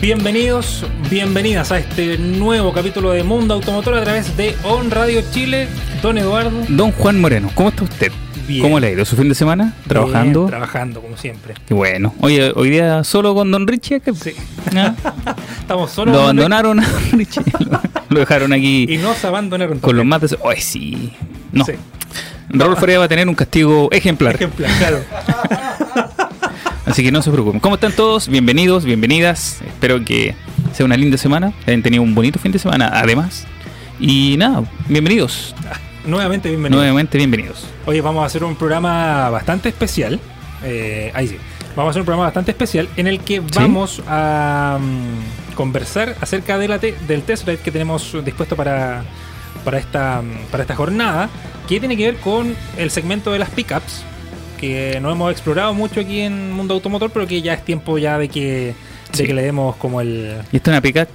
Bienvenidos, bienvenidas a este nuevo capítulo de Mundo Automotor a través de On Radio Chile. Don Eduardo. Don Juan Moreno, ¿cómo está usted? Bien. ¿Cómo le ha ido su fin de semana? ¿Trabajando? Bien, trabajando, como siempre. Qué bueno. Oye, hoy día solo con Don Richie. Sí. Ah, Estamos solos. Lo abandonaron a Richie. Lo, dejaron aquí Y nos abandonaron. con los mates. Ay, sí. No. Sí. Raúl Faría va a tener un castigo ejemplar. Ejemplar, claro. Así que no se preocupen. ¿Cómo están todos? Bienvenidos, bienvenidas. Espero que sea una linda semana. Hayan tenido un bonito fin de semana, además. Y nada, bienvenidos. Nuevamente bienvenido. Nuevamente bienvenidos. Oye, vamos a hacer un programa bastante especial. Eh, ahí sí. Vamos a hacer un programa bastante especial en el que vamos a mm, conversar acerca de la te- del test drive que tenemos dispuesto para, para, esta, mm, para esta jornada, que tiene que ver con el segmento de las pickups, que no hemos explorado mucho aquí en Mundo Automotor, pero que ya es tiempo ya de que, de que le demos como el... Y esto es una pickup,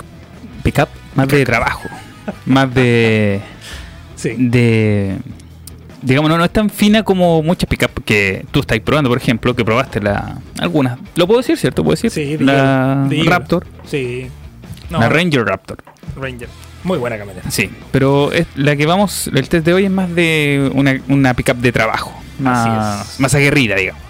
pickup más de trabajo. Más de. Sí, de digamos, no, no es tan fina como muchas pickup que tú estás probando, por ejemplo, que probaste la algunas. Lo puedo decir, ¿cierto? ¿Puedo decir? Sí, la. Raptor, sí. No, la Ranger Raptor. Ranger. Muy buena camioneta. Sí, pero es, la que vamos, el test de hoy es más de una, una pickup de trabajo, más, más aguerrida, digamos.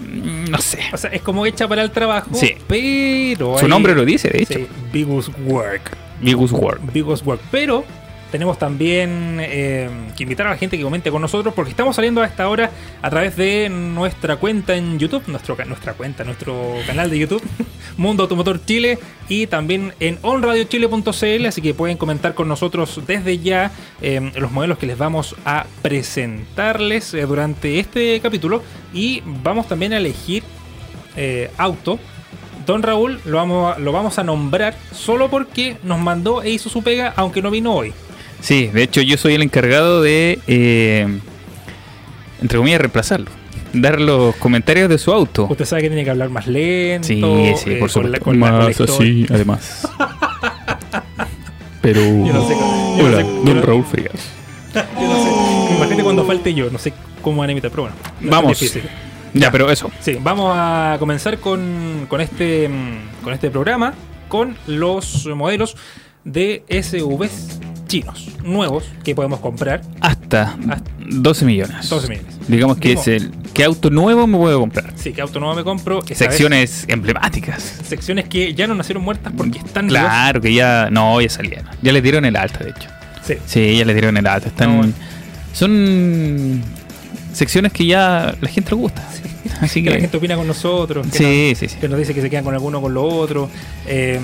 Mm, No sé. O sea, es como hecha para el trabajo, Sí. pero... Su hay- nombre lo dice, de hecho. Sí, Bigus Work. Bigus World. Bigus Work. Pero tenemos también eh, que invitar a la gente que comente con nosotros porque estamos saliendo a esta hora a través de nuestra cuenta en YouTube, nuestro, nuestra cuenta, nuestro canal de YouTube, Mundo Automotor Chile y también en onradiochile.cl, así que pueden comentar con nosotros desde ya eh, los modelos que les vamos a presentarles eh, durante este capítulo y vamos también a elegir auto. Don Raúl lo vamos, lo vamos a nombrar solo porque nos mandó e hizo su pega, aunque no vino hoy. Sí, de hecho yo soy el encargado de, eh, entre comillas, reemplazarlo. Dar los comentarios de su auto. Usted sabe que tiene que hablar más lento. Sí, sí, eh, por supuesto. con la- con la historia. además. Pero... Yo no sé cómo- yo no Hola, sé- don no- Raúl Frías. Yo no sé. Imagínate cuando falte yo, no sé cómo van a imitar, pero bueno. Vamos. Ya, pero eso. Sí, vamos a comenzar con, con este, mm, con este programa con los modelos de SUVs chinos nuevos que podemos comprar. Hasta Hasta 12 millones. 12 millones. Digamos que es el... ¿Qué auto nuevo me puedo comprar? Sí, que auto nuevo me compro. Vez- Secciones emblemáticas. secciones que ya no nacieron muertas porque están. Claro, que ya... No, ya salieron. Ya le dieron el alta, de hecho. Sí. Sí, ya le dieron el alta. Están... No. Son secciones que ya la gente le gusta. Así Que la gente opina con nosotros. Que Sí, nos, sí, sí. Que nos dice que se quedan con alguno o con lo otro. Eh,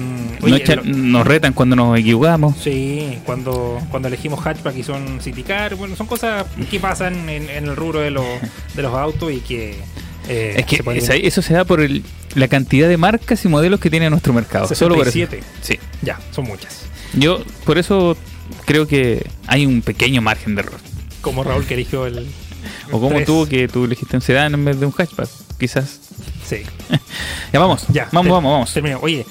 Nos, lo- retan cuando nos equivocamos. Sí, cuando, cuando elegimos hatchback y son city car, bueno, son cosas que pasan en, en el rubro de los, de los autos y que... eh, Es que se pueden- esa- eso se da por el- la cantidad de marcas y modelos que tiene nuestro mercado. Solo por eso. 67. Sí. Ya, son muchas. Yo por eso creo que hay un pequeño margen de error. Como Raúl que eligió el... O como tres. tú que tú elegiste un sedán en vez de un hatchback, quizás. Sí, Ya vamos, ya. vamos, vamos, vamos. terminamos. Oye,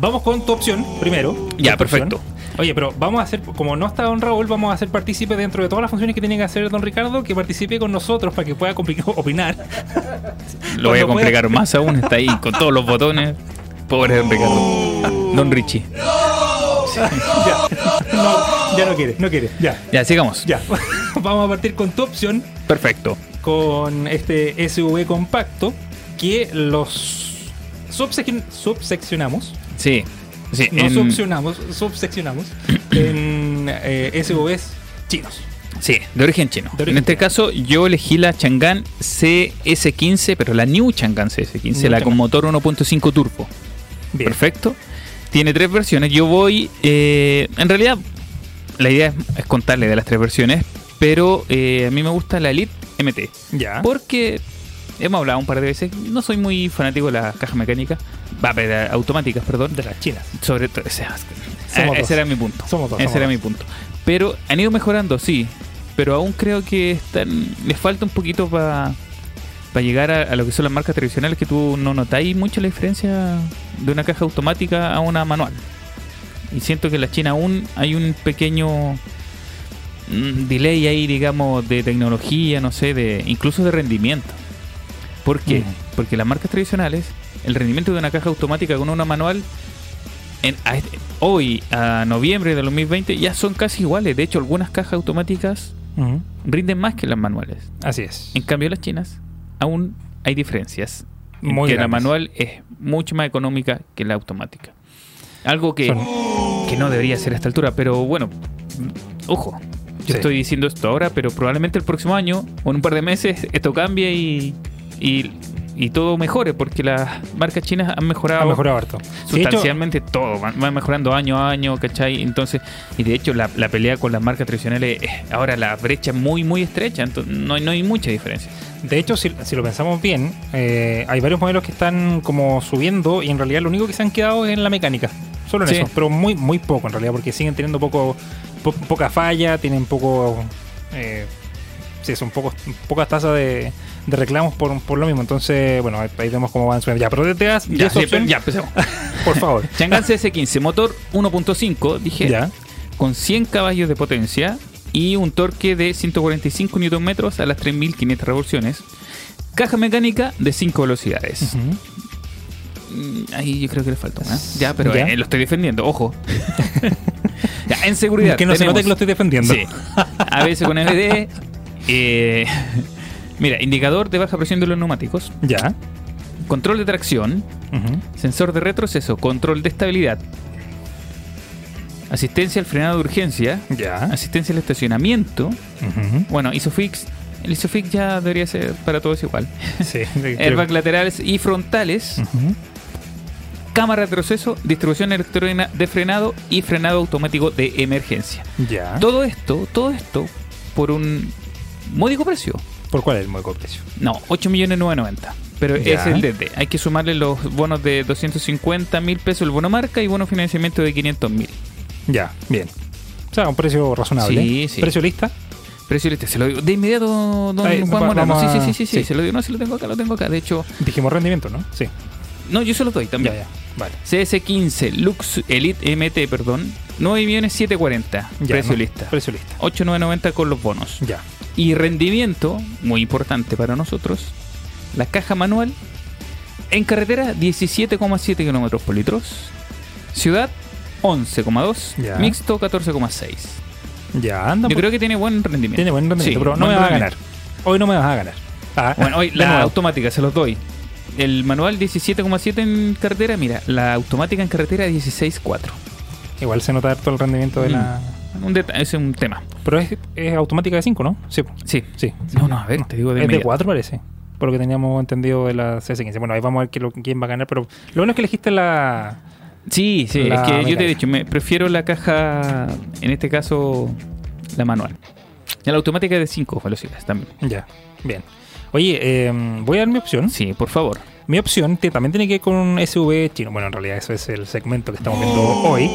vamos con tu opción primero. Ya, opción. perfecto. Oye, pero vamos a hacer, como no está Don Raúl, vamos a hacer partícipe dentro de todas las funciones que tiene que hacer Don Ricardo, que participe con nosotros para que pueda opinar. Lo voy a complicar pueda- más aún, está ahí con todos los botones. Pobre Don Ricardo. Don Richie. ya. No, ya no quiere, no quiere. Ya, Ya, sigamos. ya. vamos a partir con tu opción, Perfecto. con este SUV compacto, que los subsec- subseccionamos. Sí. sí No en- subseccionamos, subseccionamos en eh, SUVs chinos. Sí, de origen chino. De origen en este chino. caso, yo elegí la Chang'an CS15, pero la New Chang'an CS15, New la con motor 1.5 turbo. Bien. Perfecto. Tiene tres versiones. Yo voy. eh, en realidad, la idea es, es contarle de las tres versiones. Pero eh, a mí me gusta la Elite MT. Ya. Porque hemos hablado un par de veces. No soy muy fanático de las cajas mecánicas. Va, de automáticas, perdón. De las chinas. Sobre todo. Ese, Somos ese era mi punto. Somos dos, Ese somos era dos. mi punto. Pero han ido mejorando, sí. Pero aún creo que están, les falta un poquito para llegar a, a lo que son las marcas tradicionales que tú no notáis mucho la diferencia de una caja automática a una manual. Y siento que en la China aún hay un pequeño mm, delay ahí, digamos, de tecnología, no sé, de incluso de rendimiento. ¿Por qué? Mm. Porque las marcas tradicionales, el rendimiento de una caja automática con una manual en- a este- hoy, a noviembre de 2020, ya son casi iguales. De hecho, algunas cajas automáticas rinden más que las manuales. Así es. En cambio, las chinas aún hay diferencias. En Muy que la manual es mucho más económica que la automática. Algo que, que no debería ser a esta altura, pero bueno, ojo. Yo Sí. estoy diciendo esto ahora, pero probablemente el próximo año o en un par de meses esto cambie y, y, y todo mejore, porque las marcas chinas han mejorado Ha mejorado harto. Hecho, sustancialmente todo, van, van mejorando año a año, ¿cachai? Entonces, y de hecho la, la pelea con las marcas tradicionales, eh, ahora la brecha es muy, muy estrecha, entonces no, hay- no hay mucha diferencia. De hecho, si, si lo pensamos bien, eh, hay varios modelos que están como subiendo y en realidad lo único que se han quedado es en la mecánica. Solo en Sí. eso, pero muy muy poco en realidad, porque siguen teniendo poco po- poca falla, tienen poco... Eh, sí, son pocos, pocas tasas de, de reclamos por, por lo mismo. Entonces, bueno, ahí, ahí vemos cómo van subiendo. Ya, pero te das Ya, 10 sí, opciones, ya empecemos. por favor. Chang'an CS15, motor 1.5, dije, ya. con 100 caballos de potencia y un torque de 145 Nm a las 3500 revoluciones. Caja mecánica de 5 velocidades. Mm, Ahí yo creo que le falta una. Ya, pero Ya. eh, lo estoy defendiendo, ojo. Ya, en seguridad. Que no se note que lo estoy defendiendo. Sí. ABS con MD. eh, mira, indicador de baja presión de los neumáticos. Ya. Control de tracción. Sensor de retroceso. Control de estabilidad. Asistencia al frenado de urgencia. Ya. Asistencia al estacionamiento. Bueno, ISOFIX. El ISOFIX ya debería ser para todos igual. Sí. Airbag laterales y frontales. Cámara de retroceso. Distribución electrónica de frenado. Y frenado automático de emergencia. Ya. Todo esto, todo esto por un módico precio. ¿Por cuál es el módico precio? No, 8.990. Pero Ya. es el DD. Hay que sumarle los bonos de 250 mil pesos el bono marca y bono financiamiento de 500 mil. Ya, bien. O sea, un precio razonable. Sí, sí. ¿Precio lista? Precio lista, se lo digo. De inmediato, don Ahí, Juan Sí, sí, sí, sí, sí, sí. Se lo digo, no, se lo tengo acá, lo tengo acá. De hecho, Dijimos rendimiento, ¿no? Sí. no, yo se lo doy también. Ya, ya. Vale. CS15 Lux Elite MT, perdón. 9.740. Ya, precio no, lista. Precio lista. 8.990 con los bonos. Ya. Y rendimiento, muy importante para nosotros, la caja manual en carretera 17,7 kilómetros por litro, ciudad 11,2, Ya. mixto 14,6. Ya, anda. Yo creo que tiene buen rendimiento. Tiene buen rendimiento, Sí, pero no me vas a ganar. Hoy no me vas a ganar. Ah, Bueno, hoy la automática se los doy. El manual 17,7 en carretera, mira, la automática en carretera 16,4. Igual se nota harto el rendimiento de la. Un deta- ese es un tema. Pero es, es automática de 5, ¿no? Sí. Sí. Sí. No, no, a ver, te digo de Es de inmediato. 4 parece. Por lo que teníamos entendido de la CS15. Bueno, ahí vamos a ver qué lo- quién va a ganar. Pero lo bueno es que elegiste la. Sí, sí, La es que yo te he dicho, me prefiero la caja, en este caso, la manual. Y la automática es de 5 velocidades también. Ya. Bien. Oye, eh, voy a dar mi opción. Sí, por favor. Mi opción te- también tiene que ver con un SUV chino. Bueno, en realidad eso es el segmento que estamos viendo hoy.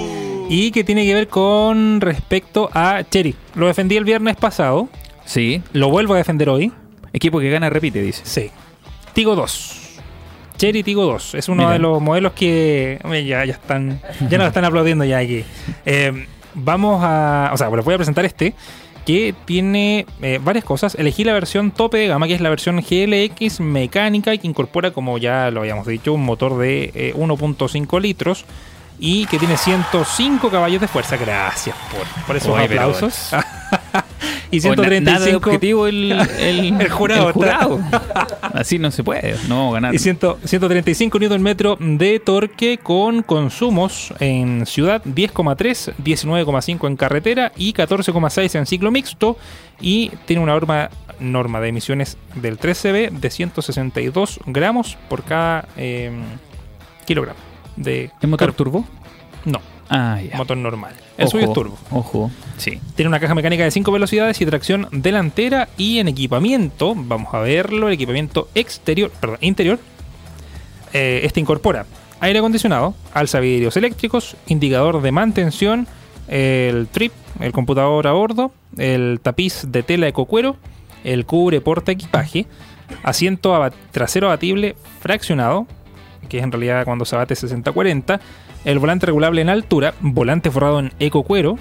Y que tiene que ver con respecto a Cherry. Lo defendí el viernes pasado. Sí. Lo vuelvo a defender hoy. Equipo que gana repite, dice. Sí. Tigo 2. Cherry Tigo 2. Es uno Mira. de los modelos que hombre, ya, ya están. Ya nos están aplaudiendo ya aquí. Eh, vamos a. O sea, les voy a presentar este. Que tiene eh, varias cosas. Elegí la versión tope de gama, que es la versión GLX mecánica y que incorpora, como ya lo habíamos dicho, un motor de eh, 1.5 litros y que tiene 105 caballos de fuerza. Gracias por, por esos aplausos. Y O na- nada de 135 objetivo el, el, El jurado Así no se puede, no ganar. Y 100 135 Nm de torque con consumos en ciudad 10,3, 19,5 en carretera y 14,6 en ciclo mixto. Y tiene una norma, norma de emisiones del 3CB de 162 gramos por cada eh, kilogramo. De ¿Es motor turbo? No, Ah, ya. motor normal. El suyo es turbo. Ojo, sí. Tiene una caja mecánica de 5 velocidades y tracción delantera y en equipamiento, vamos a verlo, el equipamiento exterior, perdón, interior, eh, este incorpora aire acondicionado, alza vidrios eléctricos, indicador de mantención, el trip, el computador a bordo, el tapiz de tela ecocuero, el cubre porta equipaje, asiento trasero abatible fraccionado, que es en realidad cuando se abate 60-40, el volante regulable en altura, volante forrado en ecocuero,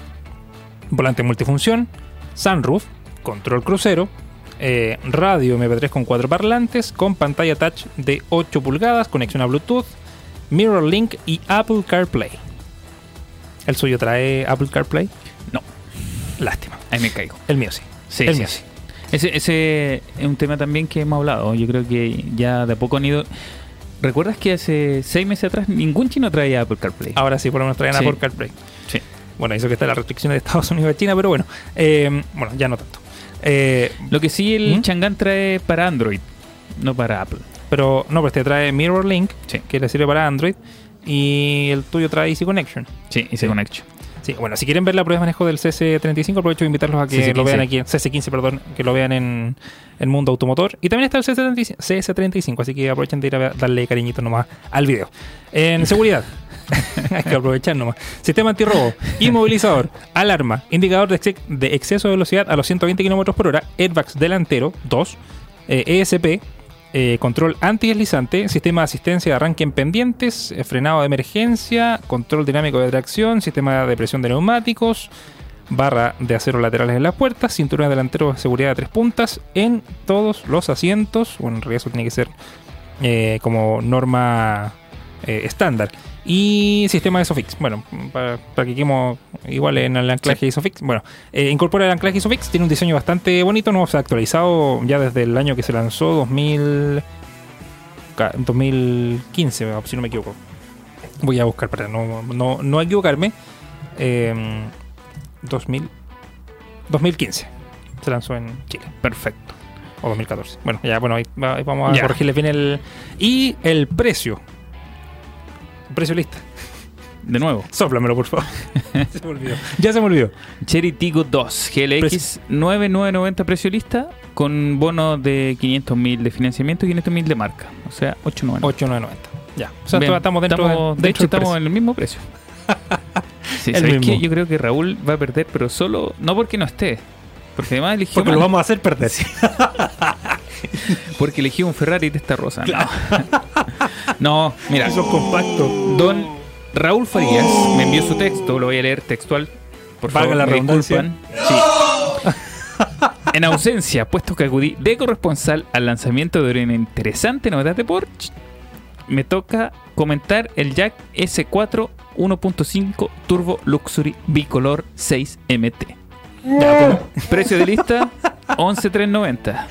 volante multifunción, sunroof, control crucero, eh, radio MP3 con cuatro parlantes, con pantalla touch de 8 pulgadas, conexión a Bluetooth, Mirror Link y Apple CarPlay. ¿El suyo trae Apple CarPlay? No, Lástima. ahí me caigo. El mío sí. Sí, el sí, mío sí. Ese, ese es un tema también que hemos hablado. Yo creo que ya de a poco han ido. ¿Recuerdas que hace seis meses atrás ningún chino traía Apple CarPlay? Ahora sí, por lo menos Sí. Apple CarPlay. Sí. Bueno, eso que está la restricción de Estados Unidos y China, pero bueno. Eh, bueno, ya no tanto. Eh, Lo que sí, el ¿Mm? Chang'an trae para Android, no para Apple. pero no, pues te trae Mirror Link, Sí. que le sirve para Android, y el tuyo trae Easy Connection. Sí, y se Sí. conecta. Sí, bueno, si quieren ver la prueba de manejo del CS35, aprovecho de invitarlos a que CC15. lo vean aquí, CC15, perdón, que lo vean en el mundo automotor. Y también está el CS35, CS35 así que aprovechen de ir a darle cariñito nomás al video. En seguridad, hay que aprovechar nomás. Sistema antirrobo, inmovilizador, alarma, indicador de, exce- de exceso de velocidad a los 120 km por hora, airbags delantero, 2, eh, ESP, eh, control antideslizante, sistema de asistencia de arranque en pendientes, eh, frenado de emergencia, control dinámico de tracción, sistema de presión de neumáticos, barra de acero laterales en las puertas, cinturón delantero de seguridad de tres puntas en todos los asientos. Bueno, en realidad eso tiene que ser eh, como norma eh, estándar. Y sistema de ISOFIX. Bueno, para, para que igual en el anclaje ISOFIX. Bueno, eh, incorpora el anclaje ISOFIX. Tiene un diseño bastante bonito. No se ha actualizado ya desde el año que se lanzó, 2000, ca- 2015, si no me equivoco. Voy a buscar para no, no, no equivocarme. Eh, 2000, 2015 se lanzó en Chile. Perfecto. O 2014. Bueno, ya, bueno, ahí vamos a Ya. corregirle bien el. Y el precio. Precio lista. De nuevo, Sóplamelo, por favor. se me olvidó. Ya se me olvidó. Cherry Tigo 2 GLX Precio. 9990 precio lista con bono de 500.000 de financiamiento y 500.000 de marca. O sea, 890. 8,990. Ya. O sea, Bien, estamos dentro estamos- de, de hecho, estamos precio. en el mismo precio. Sí, El ¿sabes mismo. qué? Yo creo que Raúl va a perder, pero solo, no porque no esté, porque además eligió Porque mal, lo vamos a hacer perder. porque eligió un Ferrari de esta rosa. No. no, mira, Eso es compacto. don Raúl Farías me envió su texto, lo voy a leer textual. Por favor, la me redundancia. disculpan. Sí. En ausencia, puesto que acudí de corresponsal al lanzamiento de una interesante novedad de Porsche, me toca comentar el Jack S4 1.5 Turbo Luxury Bicolor 6MT. Ya, Precio de lista 11.390.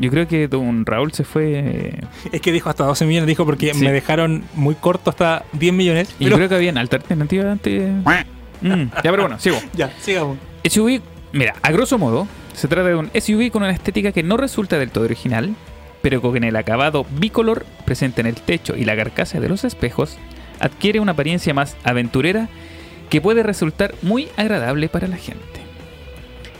Yo creo que don Raúl se fue. Es que dijo hasta 12 millones, dijo porque Sí. me dejaron muy corto hasta 10 millones. Y Pero- yo creo que había una alta alternativa antes. Mm, ya, pero bueno, sigo. Ya, sigamos. SUV, mira, a grosso modo, se trata de un SUV con una estética que no resulta del todo original, pero con el acabado bicolor presente en el techo y la carcasa de los espejos, adquiere una apariencia más aventurera que puede resultar muy agradable para la gente.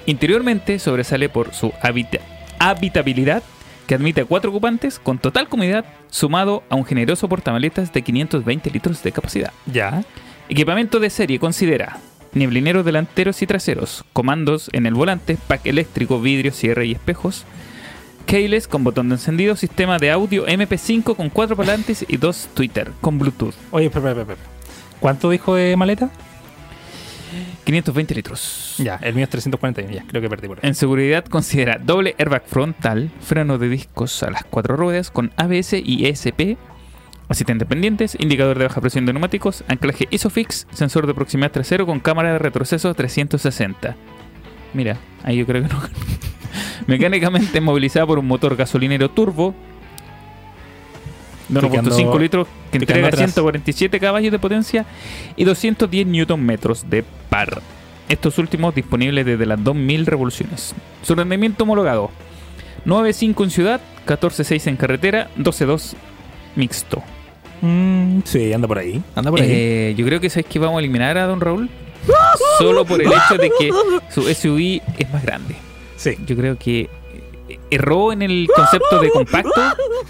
Interiormente sobresale por su habita- habitabilidad, que admite a cuatro ocupantes con total comodidad, sumado a un generoso portamaletas de 520 litros de capacidad. Ya. Equipamiento de serie considera nieblineros delanteros y traseros, comandos en el volante, pack eléctrico, vidrio, cierre y espejos, keyless con botón de encendido, sistema de audio MP5 con cuatro parlantes y dos Twitter con Bluetooth. Oye, espera, espera, espera. ¿Cuánto dijo de maleta? 520 litros. Ya, el mío es 341. Ya, creo que perdí por ahí. En seguridad considera doble airbag frontal, freno de discos a las cuatro ruedas con ABS y ESP, asistentes pendientes, indicador de baja presión de neumáticos, anclaje ISOFIX, sensor de proximidad trasero con cámara de retroceso 360. Mira, ahí yo creo que no. Mecánicamente movilizada por un motor gasolinero turbo de Estoy 1.5 quedando- litros que entrega quedando atrás. 147 caballos de potencia y 210 newton metros de par. Estos últimos disponibles desde las 2000 revoluciones. Su rendimiento homologado: 9.5 en ciudad, 14.6 en carretera, 12.2 mixto. Mm, sí, anda por ahí. Anda por ahí. Eh, yo creo que sabes que vamos a eliminar a Don Raúl solo por el hecho de que su SUV es más grande. sí. Yo creo que erró en el concepto de compacto,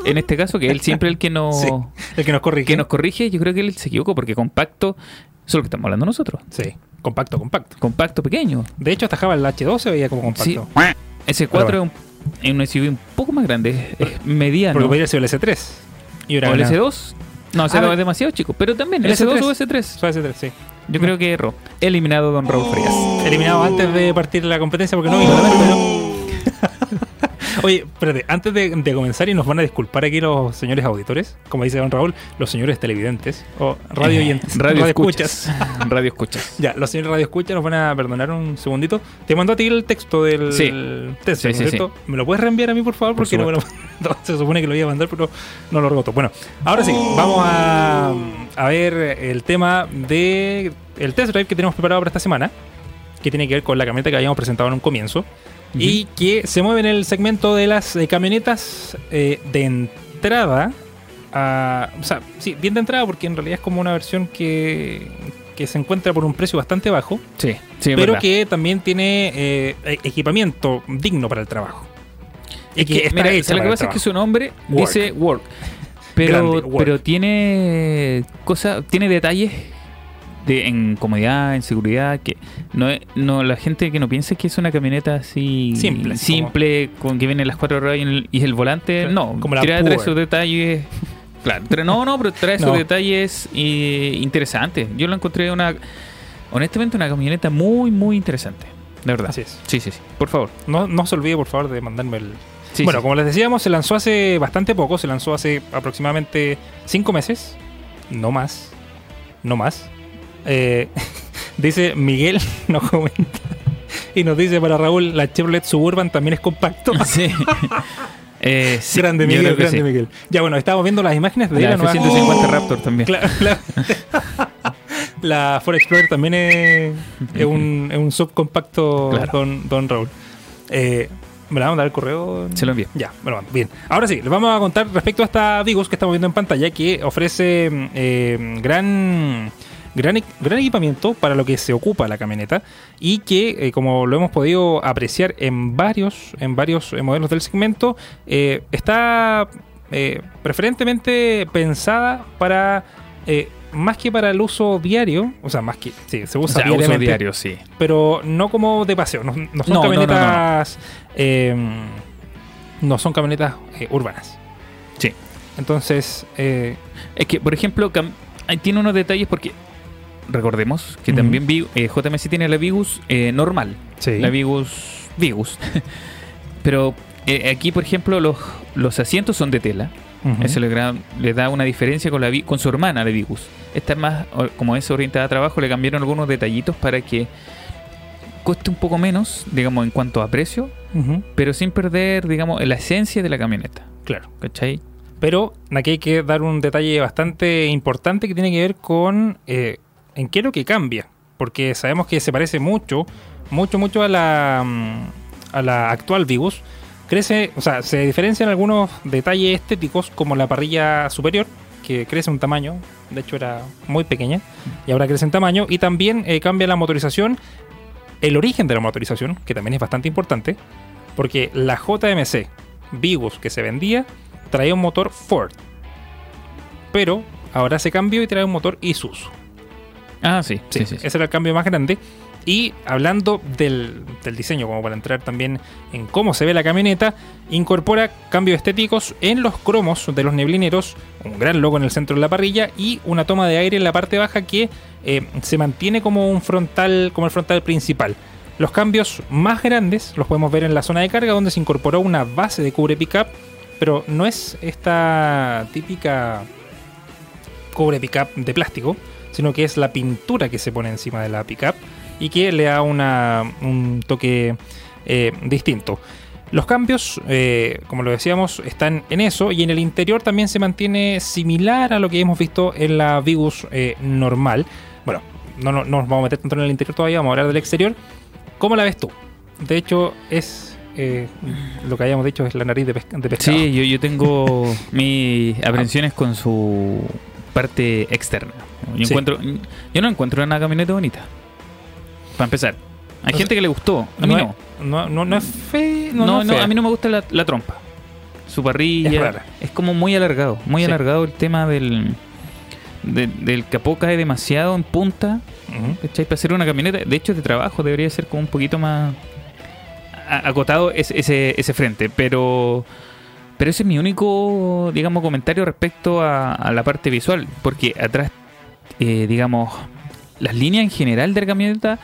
en este caso, que él siempre el que nos, Sí. El que nos corrige. que nos corrige. Yo creo que él se equivocó porque compacto, eso es lo que estamos hablando nosotros. Sí. Compacto, compacto. Compacto pequeño. De hecho, hasta Java el H2 se veía como compacto. Sí. Ese 4 Pero es, un, SUV un poco más grande, es, es mediano. Porque podría ser el S3. Y o el ganado. S2. No, ese Ah, es demasiado chico. Pero también el el S2 S3. o S3. Fue S3, sí. Yo creo que erró. Eliminado Don Raúl Frías. Eliminado antes de partir la competencia porque no vino, pero... Oye, espérate, antes de, de comenzar y nos van a disculpar aquí los señores auditores, como dice don Raúl, los señores televidentes o radio Eh, oyentes, radio, escuchas. escuchas. radio escuchas. Ya, los señores radio escuchas nos van a perdonar un segundito. Te mando a ti el texto del Sí. test, Sí, ¿no es sí, cierto? ¿Me lo puedes reenviar a mí, por favor? Por Porque no me lo no, se supone que lo iba a mandar, pero no lo regoto. Bueno, ahora sí, vamos a, a ver el tema de el test drive que tenemos preparado para esta semana, que tiene que ver con la camioneta que habíamos presentado en un comienzo y que se mueve en el segmento de las eh, camionetas eh, de entrada. a- o sea, sí, bien de entrada porque en realidad es como una versión que, que se encuentra por un precio bastante bajo, Sí, sí, pero verdad. que también tiene eh, e- equipamiento digno para el trabajo. Es que, mira, lo que pasa es que su nombre Work. dice work. Pero, Grande, work. pero tiene cosas, tiene detalles de, en comodidad, en seguridad, que no, es- no la gente que no piense que es una camioneta así Simple, simple con que vienen las cuatro ruedas y el, y el volante, Claro, no, como la trae, trae sus detalles. Claro, trae- no, no, pero trae No. sus detalles eh, interesantes. Yo lo encontré una, honestamente, una camioneta muy, muy interesante. De verdad. Así es. Sí, sí, sí. Por favor. No, no se olvide, por favor, de mandarme el. Sí, bueno, sí. como les decíamos, se lanzó hace bastante poco, se lanzó hace aproximadamente cinco meses. No más. No más. Eh, dice Miguel, nos comenta. Y nos dice para Raúl, la Chevrolet Suburban también es compacto. Sí. Eh, sí, grande Miguel, grande sí. Miguel. Ya bueno, estábamos viendo las imágenes de La la, nueva F-150 Raptor también. Claro, la, la Ford Explorer también es, es un, es un subcompacto Claro. don, don Raúl. Eh, ¿Me la vamos a dar el correo? Se lo envío. Ya, mando. Bien. Ahora sí, les vamos a contar respecto a esta Vigos que estamos viendo en pantalla que ofrece eh, gran, gran, gran equipamiento para lo que se ocupa la camioneta y que, eh, como lo hemos podido apreciar en varios, en varios eh, modelos del segmento, eh, está eh, preferentemente pensada para... más que para el uso diario, o sea, más que sí, se O usa uso diariamente, diario, sí. pero no como de paseo, no, no son No, no, camionetas eh, no son camionetas eh, urbanas. Sí. Entonces, eh, Es que, por ejemplo, tiene unos detalles porque recordemos que Ujú. también Vi- eh, JMC tiene la Vigus eh, normal, sí. la Vigus Vigus. Pero eh, aquí, por ejemplo, los, los asientos son de tela. Eso le, da una diferencia con, la, con su hermana, la Vigus. Esta es más, como es orientada a trabajo, le cambiaron algunos detallitos para que cueste un poco menos, digamos, en cuanto a precio, pero sin perder, digamos, la esencia de la camioneta. Claro. ¿Cachai? Pero aquí hay que dar un detalle bastante importante que tiene que ver con eh, en qué es lo que cambia. Porque sabemos que se parece mucho, mucho, mucho a la, mm, actual Vigus. Crece, o sea, se diferencian algunos detalles estéticos como la parrilla superior, que crece un tamaño, de hecho era muy pequeña, y ahora crece en tamaño, y también eh, cambia la motorización, el origen de la motorización, que también es bastante importante, porque la JMC Vigus que se vendía traía un motor Ford, pero ahora se cambió y trae un motor Isuzu. Ah, sí, Sí, sí, sí. sí. Ese era el cambio más grande. Y hablando del, del diseño, como para entrar también en cómo se ve la camioneta, incorpora cambios estéticos en los cromos de los neblineros, un gran logo en el centro de la parrilla y una toma de aire en la parte baja que eh, se mantiene como un frontal, como el frontal principal. Los cambios más grandes los podemos ver en la zona de carga, donde se incorporó una base de cubre pickup, pero no es esta típica cubre pickup de plástico, sino que es la pintura que se pone encima de la pickup. y que le da una, un toque eh, distinto. Los cambios, eh, como lo decíamos, están en eso y en el interior también se mantiene similar a lo que hemos visto en la Vigus eh, normal. Bueno, no, no, no nos vamos a meter tanto en el interior todavía, vamos a hablar del exterior. ¿Cómo la ves tú? De hecho, es eh, lo que habíamos dicho, es la nariz de, pes- de pescado. Sí, yo, yo tengo mis aprensiones con su parte externa. Yo, Sí. encuentro, yo no encuentro una camioneta bonita. Para empezar. Hay O gente que le gustó, a mí no, no. No, no, es fe, no, es no, a mí no me gusta la, la trompa. Su parrilla. Es como muy alargado. Muy Sí. alargado el tema del, de- del capó cae demasiado en punta. ¿cachai? Para hacer una camioneta. De hecho, de trabajo debería ser como un poquito más acotado ese, ese, ese frente. Pero. Pero ese es mi único, digamos, comentario respecto a, a la parte visual. Porque atrás, eh, digamos, las líneas en general de la camioneta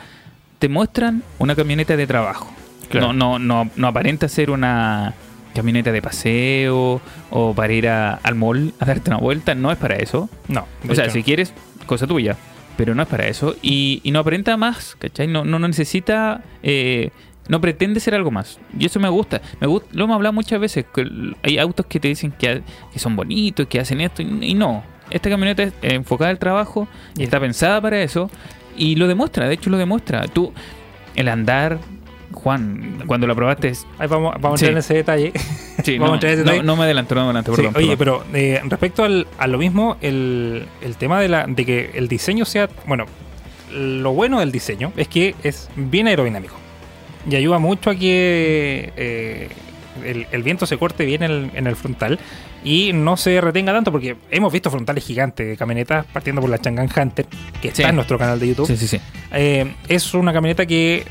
te muestran una camioneta de trabajo. Claro. No, no, no, no aparenta ser una camioneta de paseo o para ir a- al mall a darte una vuelta. No es para eso. No, O sea, hecho, si quieres, cosa tuya. Pero no es para eso. Y, y no aparenta más, ¿cachai? No, no, no necesita. eh, no pretende ser algo más. Y eso me gusta. Me gusta lo hemos hablado muchas veces. que hay autos que te dicen que, que son bonitos, que hacen esto. Y, y no. Esta camioneta es eh, enfocada al trabajo y está pensada para eso. Y lo demuestra. De hecho, lo demuestra. Tú, el andar. Juan, cuando lo probaste. es- ahí vamos, vamos Sí. a entrar en ese detalle. Sí, Vamos a no, entrar en ese detalle. no me adelanto, no me adelanto, Sí, perdón. oye, perdón. pero eh, respecto al- a lo mismo, el, el tema de, la, de que el diseño sea. Bueno, lo bueno del diseño es que es bien aerodinámico. Y ayuda mucho a que eh, el, el viento se corte bien en el frontal y no se retenga tanto, porque hemos visto frontales gigantes de camionetas, partiendo por la Chang'an Hunter, que está Sí. en nuestro canal de YouTube. Sí, sí, sí. Eh, es una camioneta que,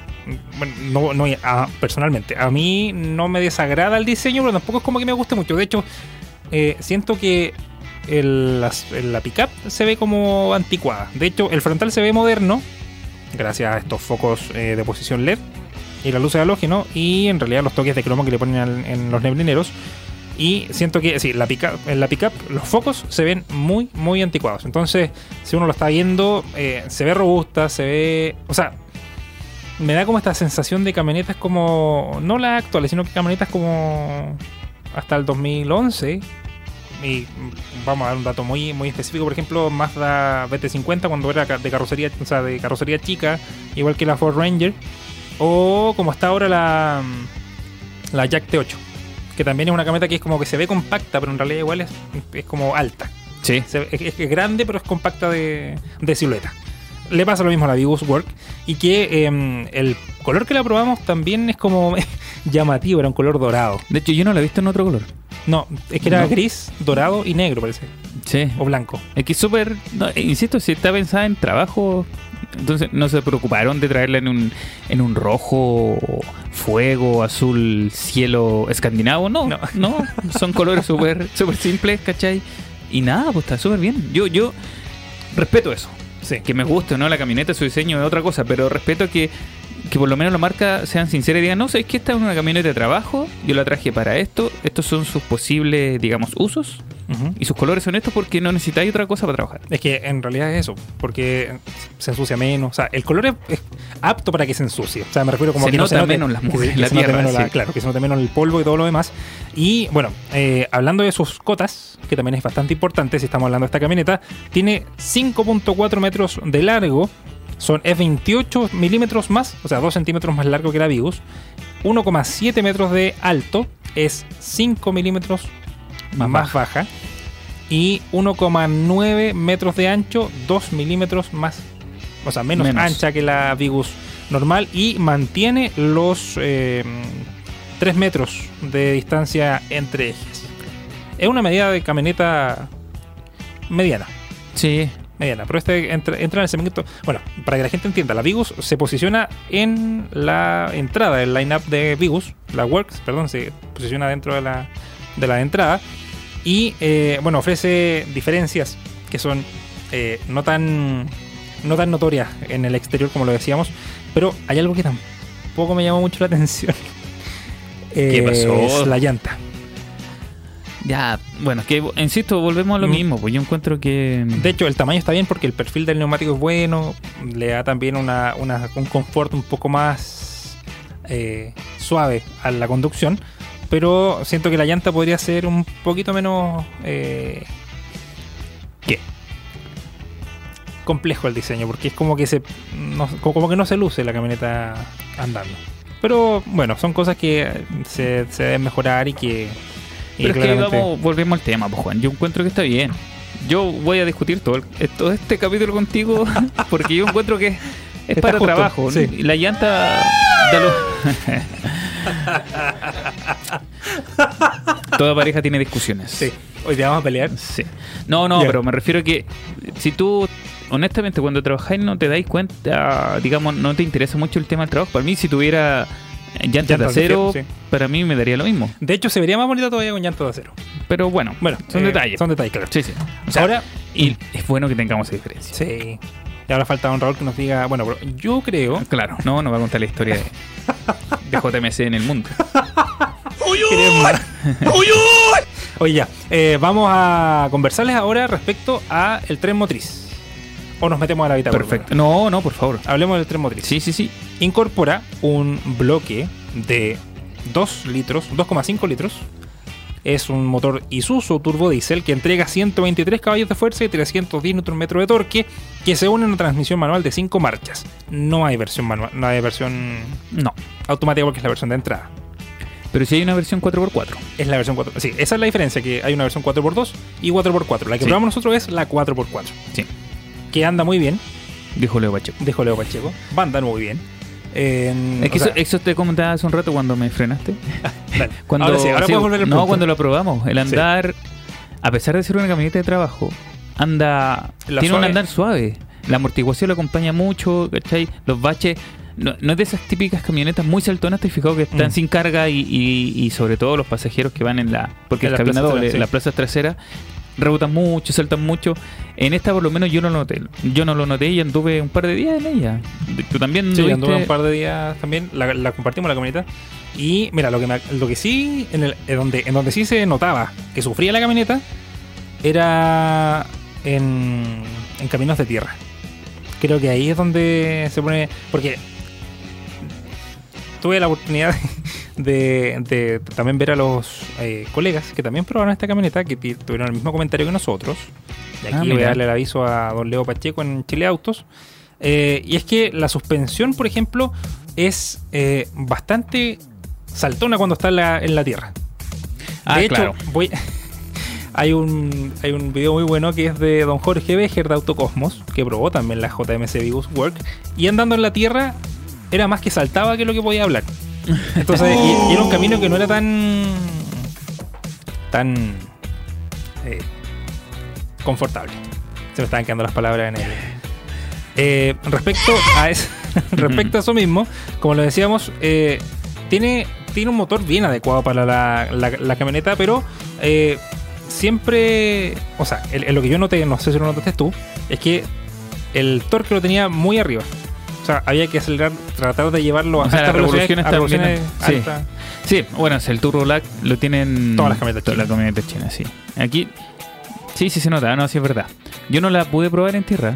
bueno, no, no- a- personalmente, a mí no me desagrada el diseño, pero tampoco es como que me guste mucho. De hecho, eh, siento que el- las- la pickup se ve como anticuada. De hecho, el frontal se ve moderno, gracias a estos focos eh, de posición LED y la luz de halógeno, y en realidad los toques de cromo que le ponen al- en los neblineros. Y siento que, sí, la pickup, en la pickup los focos se ven muy, muy anticuados. Entonces, si uno lo está viendo, eh, se ve robusta, se ve. O sea, me da como esta sensación de camionetas como. No las actuales, sino que camionetas como. Hasta el 2011. Y vamos a dar un dato muy, muy específico. Por ejemplo, Mazda BT50 cuando era de carrocería, o sea, de carrocería chica, igual que la Ford Ranger. O como está ahora la. La Jack T8. Que también es una camioneta que es como que se ve compacta, pero en realidad igual es, es como alta. Sí. Se- es, es grande, pero es compacta de, de silueta. Le pasa lo mismo a la Vigus Work. Y que eh, el color que la probamos también es como llamativo, era un color dorado. De hecho, yo no la he visto en otro color. No, es que era No. gris, dorado y negro, parece. Sí. O blanco. Es que es súper. no, insisto, si está pensada en trabajo, entonces no se preocuparon de traerla en un, en un rojo, fuego, azul, cielo escandinavo. No, No. no. son colores súper súper simples, ¿cachai? Y nada, pues está súper bien. Yo, yo respeto eso. Sí. Que me guste o no la camioneta, su diseño es otra cosa, pero respeto que, que por lo menos la marca sean sinceras y digan, no, sé que esta es una camioneta de trabajo, yo la traje para esto, estos son sus posibles, digamos, usos, y sus colores son estos porque no necesitáis otra cosa para trabajar. Es que en realidad es eso, porque se ensucia menos. O sea, el color es, es apto para que se ensucie. O sea, me refiero como Se que no nota menos las que- mujeres, que la se note tierra, menos la- sí. Claro, que se note menos el polvo y todo lo demás. Y bueno, eh, hablando de sus cotas, que también es bastante importante si estamos hablando de esta camioneta, tiene 5.4 metros de largo. Son es 28 milímetros más, o sea, 2 centímetros más largo que la Vigus. 1,7 metros de alto, es 5 milímetros Más más, baja. Y 1,9 metros de ancho, 2 milímetros más, o sea, menos, Menos. ancha que la Vigus normal. Y mantiene los 3 metros de distancia entre ejes. Es una medida de camioneta mediana. Sí, Mediana, pero este entra, entra en el segmento. Bueno, para que la gente entienda, la Vigus se posiciona en la entrada del lineup de Vigus, la Works, perdón, se posiciona dentro de la, de la entrada. Y eh, bueno, ofrece diferencias que son eh, no tan no tan notorias en el exterior como lo decíamos, pero hay algo que tampoco me llamó mucho la atención. ¿Qué Eh, pasó? Es la llanta. Ya, bueno, que insisto, volvemos a lo Mm. mismo, pues yo encuentro que... De hecho, el tamaño está bien porque el perfil del neumático es bueno, le da también una, una- un confort un poco más eh, suave a la conducción, pero siento que la llanta podría ser un poquito menos... Eh, ¿Qué? Complejo el diseño, porque es como que se no- como que no se luce la camioneta andando. Pero bueno, son cosas que se, se deben mejorar y que... y Pero es que vamos, volvemos al tema, pues Juan. Yo encuentro que está bien. Yo voy a discutir todo, el- todo este capítulo contigo porque yo encuentro que es Está para justo, trabajo. sí. La llanta da lo- Toda pareja tiene discusiones. Sí, hoy día vamos a pelear. Sí. No, no, pero me refiero a que si tú, honestamente, cuando trabajáis no te dais cuenta, digamos, no te interesa mucho el tema del trabajo. Para mí, si tuviera llantas de acero, sí. para mí me daría lo mismo. De hecho, se vería más bonita todavía con llantas de acero. Pero bueno, Bueno, son eh, detalles. Son detalles, claro. Sí, sí. O sea, Ahora, y es bueno que tengamos esa diferencia. sí. Y ahora falta un Raúl que nos diga, bueno, pero yo creo. Claro, no, no va a contar la historia de, de JMC en el mundo. Oye, ya. eh, vamos a conversarles ahora respecto a el tren motriz. O nos metemos a la bitácora. Perfecto. No, no, por favor. Hablemos del tren motriz. Sí, sí, sí. Incorpora un bloque de 2 litros, 2,5 litros. Es un motor Isuzu turbo diesel que entrega 123 caballos de fuerza y 310 Nm de torque que se une a una transmisión manual de 5 marchas. No hay versión manual, no hay versión No. automática porque es la versión de entrada. Pero si hay una versión 4x4. Es la versión 4. Sí, esa es la diferencia, que hay una versión 4x2 y 4x4. La que Sí. probamos nosotros es la 4x4, Sí. que anda muy bien, Dijo Leo Pacheco. dijo Leo Pacheco. Va a andar muy bien. En- Es que sea, eso, eso te comentaba hace un rato cuando me frenaste. dale. Cuando, ahora sí, ahora sí, volver al No, punto. cuando lo probamos. El andar, a pesar de ser una camioneta de trabajo, anda. La tiene suave. un andar suave. La amortiguación lo acompaña mucho, ¿cachai? Los baches. No, no es de esas típicas camionetas muy saltonas, te fijado que están Mm. sin carga y, y- y sobre todo los pasajeros que van en la. Porque En doble, traseras, sí. las plazas traseras rebotan mucho, saltan mucho. En esta por lo menos yo no lo noté. Yo no lo noté y anduve un par de días en ella. Tú también Sí, anduve un par de días también. La, la compartimos la camioneta. Y mira, lo que, me- lo que sí, en, el, en donde, en donde sí se notaba que sufría la camioneta, era en, en caminos de tierra. Creo que ahí es donde se pone. Porque tuve la oportunidad de, de también ver a los eh, colegas que también probaron esta camioneta, que tuvieron el mismo comentario que nosotros. Y aquí Ah, voy a darle el aviso a don Leo Pacheco en Chile Autos. Eh, y es que la suspensión, por ejemplo, es eh, bastante saltona cuando está en la, en la tierra. Ah, de hecho, claro. voy, hay, un, hay un video muy bueno que es de don Jorge Becher de Autocosmos, que probó también la JMC Vigus Work, y andando en la tierra era más que saltaba que lo que podía hablar. Entonces, y, era un camino que no era tan. tan. eh, confortable. Se me estaban quedando las palabras en el. Eh, respecto a eso, respecto a eso mismo, como lo decíamos, eh, tiene, tiene un motor bien adecuado para la, camioneta, pero eh, siempre, o sea, en lo que yo noté, no sé si lo notaste tú, es que el torque lo tenía muy arriba. O sea, había que acelerar, tratar de llevarlo a O sea, las revoluciones a revoluciones también, sí. altas. Sí, bueno, es el Turbo Lag lo tienen Todas las camionetas todas las chinas. camionetas chinas, sí. Aquí, sí, sí se nota, no, sí es verdad. Yo no la pude probar en tierra,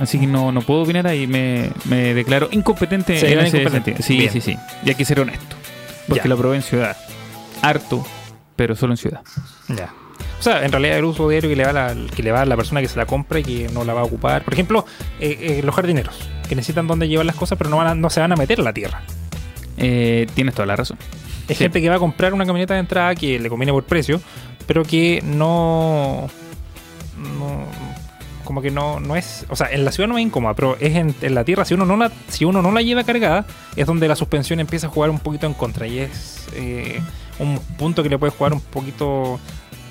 así que no, no puedo opinar ahí, me, me declaro incompetente Sí, en ese incompetente. Sí, Bien. sí, sí. Y hay que ser honesto, porque Ya. lo probé en ciudad. Harto, pero solo en ciudad. Ya. O sea, en realidad el uso diario que le va a la, que le va a la persona que se la compra y que no la va a ocupar. Por ejemplo, eh, eh, los jardineros, que necesitan donde llevar las cosas, pero no, van a- no se van a meter a la tierra. Eh, tienes toda la razón. Es Sí. gente que va a comprar una camioneta de entrada que le conviene por precio, pero que no. no como que no, no es. O sea, en la ciudad no es incómoda, pero es en, en la tierra. Si uno, no la, si uno no la lleva cargada, es donde la suspensión empieza a jugar un poquito en contra. Y es eh, un punto que le puede jugar un poquito.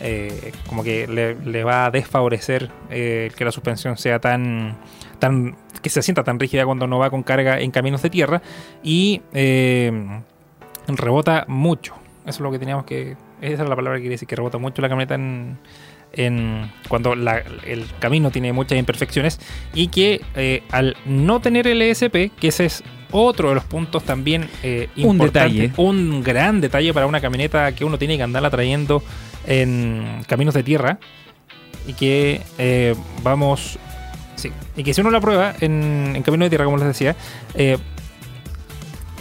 Eh, como que le, va a desfavorecer eh, que la suspensión sea tan. tan que se sienta tan rígida cuando no va con carga en caminos de tierra. Y. eh, rebota mucho. Eso es lo que teníamos que. Esa es la palabra que quiere decir, que rebota mucho la camioneta en. en- cuando el camino tiene muchas imperfecciones. Y que al no tener el ESP, que ese es otro de los puntos también eh, Un importante, detalle. un gran detalle para una camioneta que uno tiene que andarla trayendo en caminos de tierra y que eh, vamos, sí, y que si uno la prueba en, en caminos de tierra, como les decía, eh,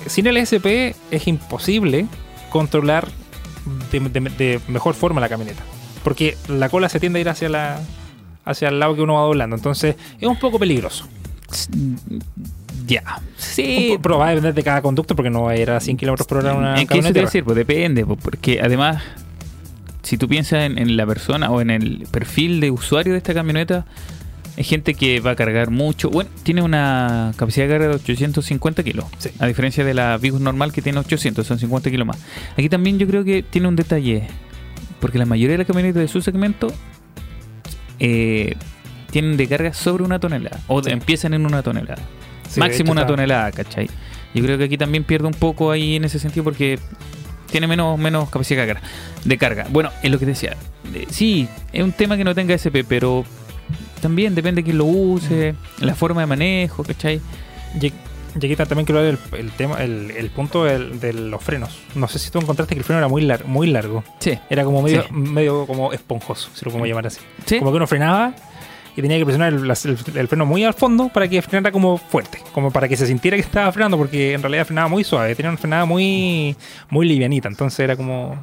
sin el SP es imposible controlar de, de- de mejor forma la camioneta. Porque la cola se tiende a ir hacia la hacia el lado que uno va doblando. Entonces es un poco peligroso. Ya. Un Sí. po- Pero va a depender de cada conducto porque no va a ir a 100 kilómetros por hora una ¿En qué eso decir? Pues depende, porque además, si tú piensas en, en la persona o en el perfil de usuario de esta camioneta, hay gente que va a cargar mucho. Bueno, tiene una capacidad de carga de 850 kilos, Sí. a diferencia de la Vigus normal que tiene 800, son 50 kilos más. Aquí también yo creo que tiene un detalle, porque la mayoría de las camionetas de su segmento eh, tienen de carga sobre una tonelada, o Sí. empiezan en una tonelada. Sí, máximo una está- tonelada, ¿cachai? Yo creo que aquí también pierde un poco ahí en ese sentido porque tiene menos, menos capacidad de carga. De carga. Bueno, es lo que decía. Eh, Sí, es un tema que no tenga SP, pero también depende de quién lo use, la forma de manejo, ¿cachai? Y, y aquí también quiero ver el, el tema, el, el punto del- de los frenos. No sé si tú encontraste que el freno era muy, lar- muy largo. Sí. Era como medio, Sí. medio como esponjoso, si lo podemos llamar así. Sí. Como que uno frenaba y tenía que presionar el, las- el- el freno muy al fondo para que frenara como fuerte, como para que se sintiera que estaba frenando, porque en realidad frenaba muy suave, tenía una frenada muy, muy livianita, entonces era como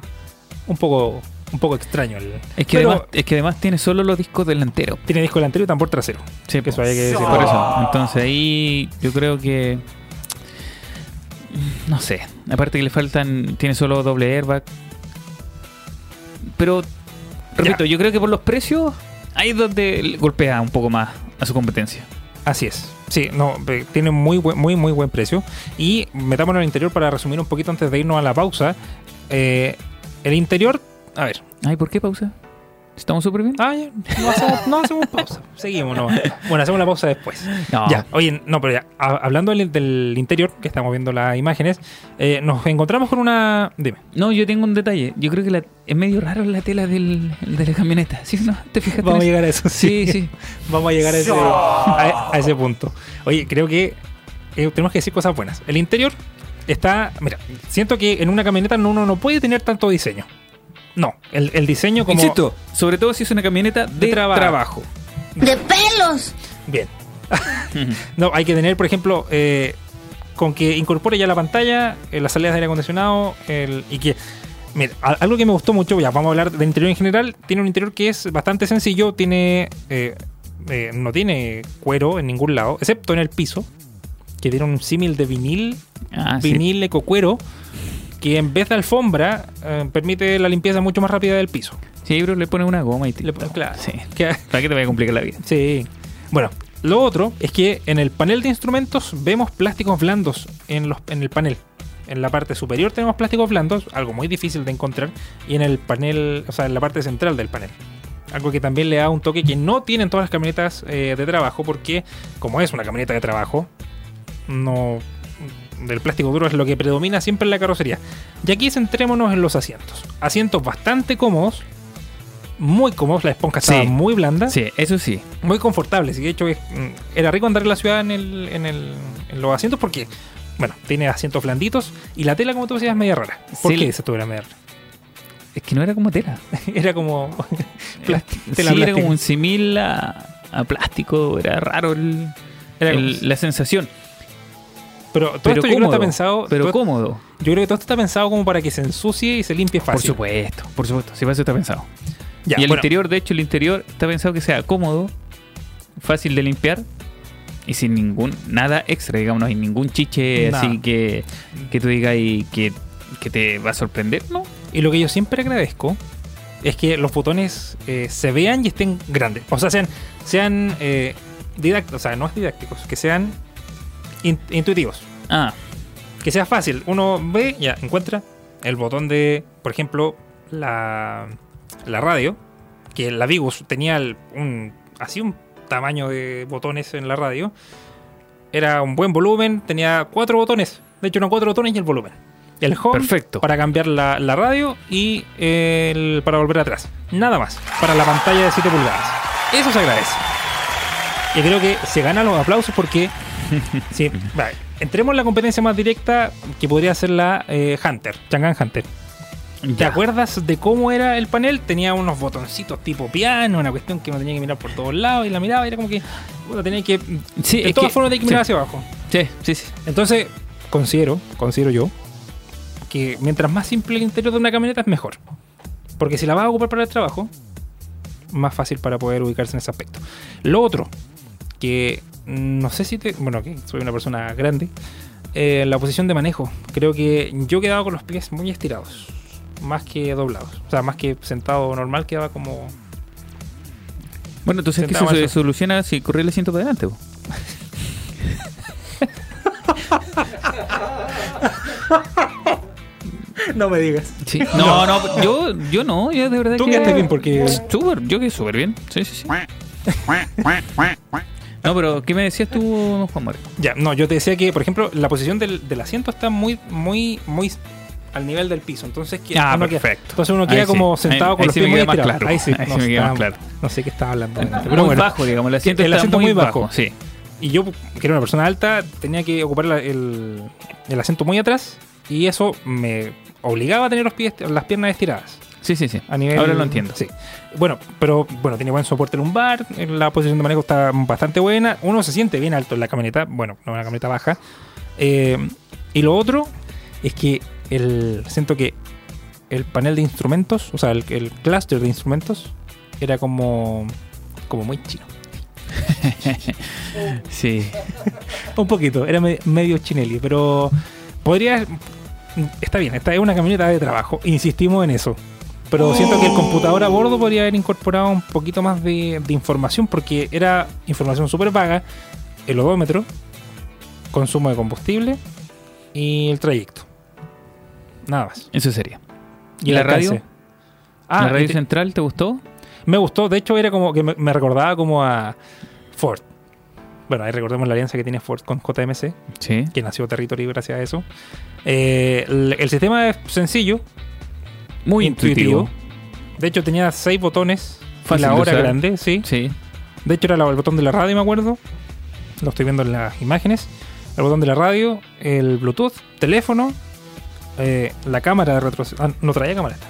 un poco, un poco extraño. El, Es que, pero además, es que además tiene solo los discos delanteros. tiene disco delantero y tambor trasero. Sí, Que eso po. había que decirlo. Por eso. Entonces ahí yo creo que. No sé. Aparte que le faltan. Tiene solo doble airbag. Pero. Repito, yo creo que por los precios. Ahí es donde golpea un poco más a su competencia. Así es. Sí, no, tiene muy buen, muy, muy buen precio. Y metámonos al interior para resumir un poquito antes de irnos a la pausa. Eh, el interior, a ver. Ay, ¿por qué pausa? ¿Estamos súper bien? Ah, ya, no hacemos, no hacemos pausa. Seguimos, no. Bueno, hacemos la pausa después. No. Ya, oye, no, pero ya, hablando del, del interior, que estamos viendo las imágenes, eh, nos encontramos con una. Dime. No, yo tengo un detalle. Yo creo que la- es medio raro la tela del, de la camioneta. ¿Sí no? ¿Te fijas? Vamos a llegar a eso. Sí, sí. Vamos a llegar a ese, a, a ese punto. Oye, creo que eh, tenemos que decir cosas buenas. El interior está. Mira, siento que en una camioneta no- uno no puede tener tanto diseño. No, el, el diseño como. Insisto, sobre todo si es una camioneta de, De trabajo. trabajo. de pelos. Bien. no, hay que tener, por ejemplo, eh, con que incorpore ya la pantalla, eh, las salidas de aire acondicionado el- y que. Mira, a- algo que me gustó mucho, ya vamos a hablar del interior en general. Tiene un interior que es bastante sencillo, tiene. eh, eh, no tiene cuero en ningún lado, excepto en el piso, que tiene un símil de vinil, Ah, sí. vinil ecocuero, que en vez de alfombra eh, permite la limpieza mucho más rápida del piso. Sí, pero le pone una goma y Le pone- claro. Sí. Que- ¿Para qué te vaya a complicar la vida? Sí. Bueno, lo otro es que en el panel de instrumentos vemos plásticos blandos en, los, en el panel. En la parte superior tenemos plásticos blandos, algo muy difícil de encontrar, y en el panel, o sea, en la parte central del panel. Algo que también le da un toque que no tienen todas las camionetas eh, de trabajo, porque como es una camioneta de trabajo, no del plástico duro es lo que predomina siempre en la carrocería. Y aquí centrémonos en los asientos. Asientos bastante cómodos, muy cómodos, la esponja estaba Sí. muy blanda Sí, eso sí. muy confortables. Y de hecho mm, era rico andar en la ciudad en, el, en, el- en los asientos porque, bueno, tiene asientos blanditos y la tela, como tú decías, es media rara. ¿Por Sí, qué tú era media rara? Es que no era como tela. Era como plástico, sí, tela era como un simil a, a plástico. Era raro el- Era el- la sensación. Pero todo Pero esto yo creo que está pensado. pero todo- cómodo. yo creo que todo esto está pensado como para que se ensucie y se limpie Por fácil. supuesto, por supuesto. Si para eso está pensado. Ya, y el bueno, interior, de hecho, el interior está pensado que sea cómodo, fácil de limpiar y sin ningún nada extra, digamos, no hay ningún chiche Nada. así que, que tú digas y que, que te va a sorprender, ¿no? Y lo que yo siempre agradezco es que los botones eh, se vean y estén grandes. O sea, sean, sean eh, didácticos, o sea, no es didácticos, que sean in- intuitivos. Ah, que sea fácil. Uno ve, ya encuentra el botón de, por ejemplo, la, la radio, que la Vigus tenía el- un, así un tamaño de botones en la radio. Era un buen volumen, tenía cuatro botones. De hecho, eran cuatro botones y el volumen. El home Perfecto. para cambiar la, la radio y el para volver atrás. Nada más. Para la pantalla de 7 pulgadas. Eso se agradece. Y creo que se gana los aplausos porque sí, va, entremos en la competencia más directa que podría ser la eh, Hunter, Chang'an Hunter. ¿Te Ya. acuerdas de cómo era el panel? Tenía unos botoncitos tipo piano, una cuestión que me tenía que mirar por todos lados y la miraba y era como que puta, tenía que Sí, de todas formas tenía que mirar sí. hacia abajo. Sí, sí, sí. Entonces, considero, considero yo, que mientras más simple el interior de una camioneta es mejor. Porque si la vas a ocupar para el trabajo, más fácil para poder ubicarse en ese aspecto. Lo otro, que no sé si te. Bueno, que soy una persona grande. eh, la posición de manejo. Creo que yo quedaba con los pies muy estirados. Más que doblados. O sea, más que sentado normal, quedaba como. Bueno, entonces, ¿qué Sentado se soluciona si corre el asiento para adelante? No me digas. Sí. No, no, yo, yo no, yo de verdad Tú que... quedaste bien porque- Súper, yo quedé súper bien. Sí, sí, sí. No, pero ¿qué me decías tú, Juan Mario? Ya, no, yo te decía que, por ejemplo, la posición del, del asiento está muy, muy, muy al nivel del piso. Entonces, que Ah, uno queda- perfecto. entonces uno Ahí queda sí. como sentado Ahí- con ahí los sí pies muy estirados. claro. Ahí sí, Ahí no, sí me más está- claro. No sé qué estaba hablando. Pero muy bueno, bajo, digamos, el asiento el está asiento muy, muy bajo. bajo. Sí. Y yo, que era una persona alta, tenía que ocupar la- el, el asiento muy atrás y eso me obligaba a tener los pies, las piernas estiradas. Sí, sí, sí. A nivel, Ahora lo entiendo. Sí. Bueno, pero bueno, tiene buen soporte lumbar, la posición de manejo está bastante buena, uno se siente bien alto en la camioneta, bueno, no es una camioneta baja. Eh, y lo otro es que el siento que el panel de instrumentos, o sea, el, el cluster de instrumentos era como como muy chino. Sí. Un poquito, era me- medio chinelli, pero podría está bien, esta es una camioneta de trabajo, insistimos en eso. Pero siento que el computador a bordo podría haber incorporado un poquito más de, de información porque era información súper vaga, el odómetro, consumo de combustible y el trayecto. Nada más. Eso sería. ¿Y ¿Y la alcance? radio? Ah, ¿La radio te- central te gustó? me gustó, de hecho era como que me, me recordaba como a Ford. Bueno, ahí recordemos la alianza que tiene Ford con JMC, Sí. que nació Territory gracias a eso. Eh, el, el sistema es sencillo, Muy intuitivo. De hecho, tenía seis botones. Fácil y la hora grande, sí. Sí. De hecho, era el botón de la radio, me acuerdo. Lo estoy viendo en las imágenes. El botón de la radio, el Bluetooth, teléfono, eh, la cámara de retroceso. Ah, no traía cámara. esta.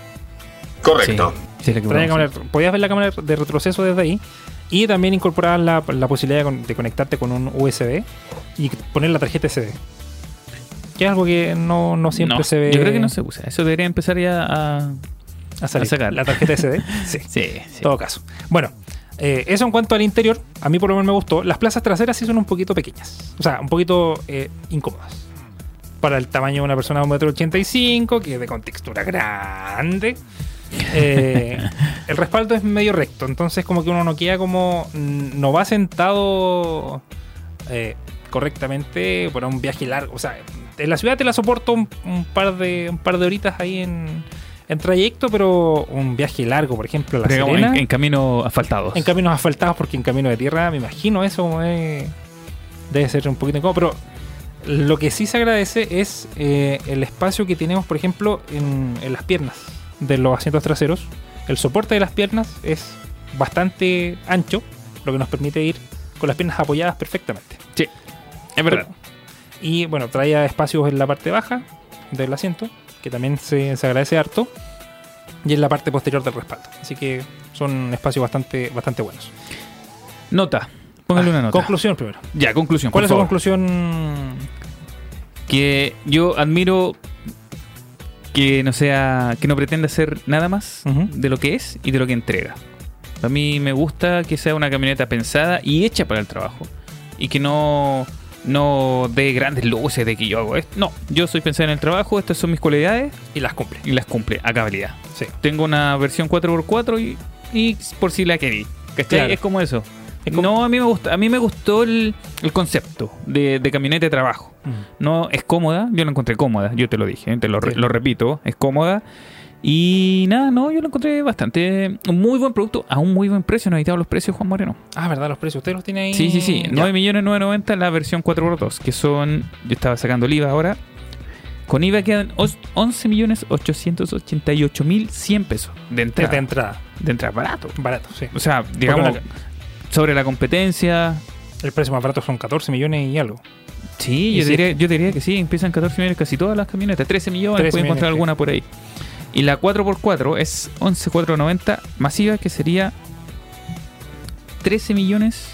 Correcto. Sí, sí, la que Traía cámara- podías ver la cámara de retroceso desde ahí. Y también incorporaban la, la posibilidad de conectarte con un USB y poner la tarjeta SD. Que es algo que no, no siempre No, se ve. Yo creo que no se usa. Eso debería empezar ya a. a salir. a sacar. La tarjeta SD. sí. Sí, sí. En todo caso. Bueno, eh, eso en cuanto al interior, a mí por lo menos me gustó. Las plazas traseras sí son un poquito pequeñas. O sea, un poquito eh, incómodas. Para el tamaño de una persona de 1,85 m, que es de contextura grande. Eh, el respaldo es medio recto, entonces como que uno no queda como... mm, No va sentado correctamente para un viaje largo. O sea, en la ciudad te la soporto un, un par, de, un par de horitas ahí en, en trayecto, pero un viaje largo, por ejemplo, a La Pero Serena, en, en, en camino asfaltados. caminos asfaltados, porque en camino de tierra, me imagino eso debe ser un poquito incómodo, pero lo que sí se agradece es eh, el espacio que tenemos, por ejemplo, en, en las piernas de los asientos traseros. El soporte de las piernas es bastante ancho, lo que nos permite ir con las piernas apoyadas perfectamente. Sí, es verdad. Y bueno, traía espacios en la parte baja del asiento, que también se, se agradece harto, y en la parte posterior del respaldo. Así que son espacios bastante, bastante buenos. Nota. Póngale Ah, una nota. Conclusión primero. ya, conclusión. ¿Cuál por es su favor. conclusión? Que yo admiro que no sea. que no pretenda ser nada más de lo que es y de lo que entrega. A mí me gusta que sea una camioneta pensada y hecha para el trabajo. Y que no. No dé grandes luces de que yo hago esto. No, yo soy pensado en el trabajo, estas son mis cualidades Y las cumple. y las cumple a cabalidad. Sí. Tengo una versión 4x4 y, y por si la querí. ¿Cachai? Claro. Es como eso. Es como- No, a mí me gusta, a mí me gustó el, el concepto de, de camioneta de trabajo. No es cómoda, yo la encontré cómoda, yo te lo dije, te lo, Sí. lo repito, es cómoda. Y nada, no, yo lo encontré bastante. Un muy buen producto, a un muy buen precio. No editado los precios, Juan Moreno. Ah, ¿verdad? Los precios. ¿Usted los tiene ahí? Sí, sí, sí. Ya. 9 millones 990 la versión 4x2, que son. Yo estaba sacando el IVA ahora. Con IVA quedan os- 11 millones 888 mil 100 pesos de entrada. de entrada. De entrada, barato. Barato, sí. O sea, digamos, la- sobre la competencia. El precio más barato son 14 millones y algo. Sí, Y yo diría, yo diría que sí, empiezan 14 millones casi todas las camionetas. 13 millones, 13 pueden encontrar alguna por ahí. Y la 4x4 es 11,490 masiva, que sería 13 millones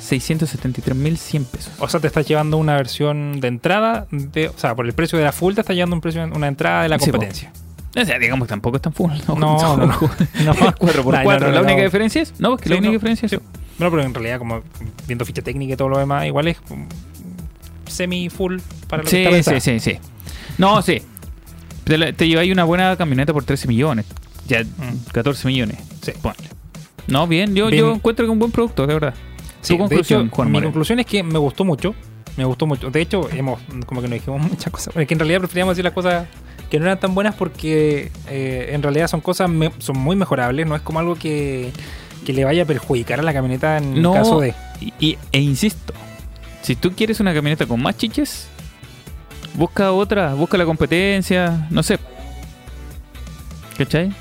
673 mil 100 pesos. O sea, te estás llevando una versión de entrada, de, o sea, por el precio de la full te estás llevando un precio, una entrada de la Sí, competencia. O sea, digamos, tampoco es tan full. No, no, no. No. 4x4. No, no, no, la única diferencia es. No, es que Sí, la única diferencia sí. es. No, pero en realidad, como viendo ficha técnica y todo lo demás, igual es semi full para lo que Sí, está pensada. sí, sí, sí. No, sí. Te, la- te lleváis una buena camioneta por 13 millones. Ya, 14 millones. Mm. Sí. Ponle. No, bien, yo, Bien. yo encuentro que un buen producto, de verdad. Sí, Tu conclusión, de hecho, Juan mi Moreno. conclusión es que me gustó mucho. Me gustó mucho. De hecho, hemos como que nos dijimos muchas cosas. Es que en realidad preferíamos decir las cosas que no eran tan buenas porque eh, en realidad son cosas me- son muy mejorables. No es como algo que, que le vaya a perjudicar a la camioneta en No, caso de. y, y- e insisto, si tú quieres una camioneta con más chiches, busca otra, busca la competencia, no sé. ¿Cachai?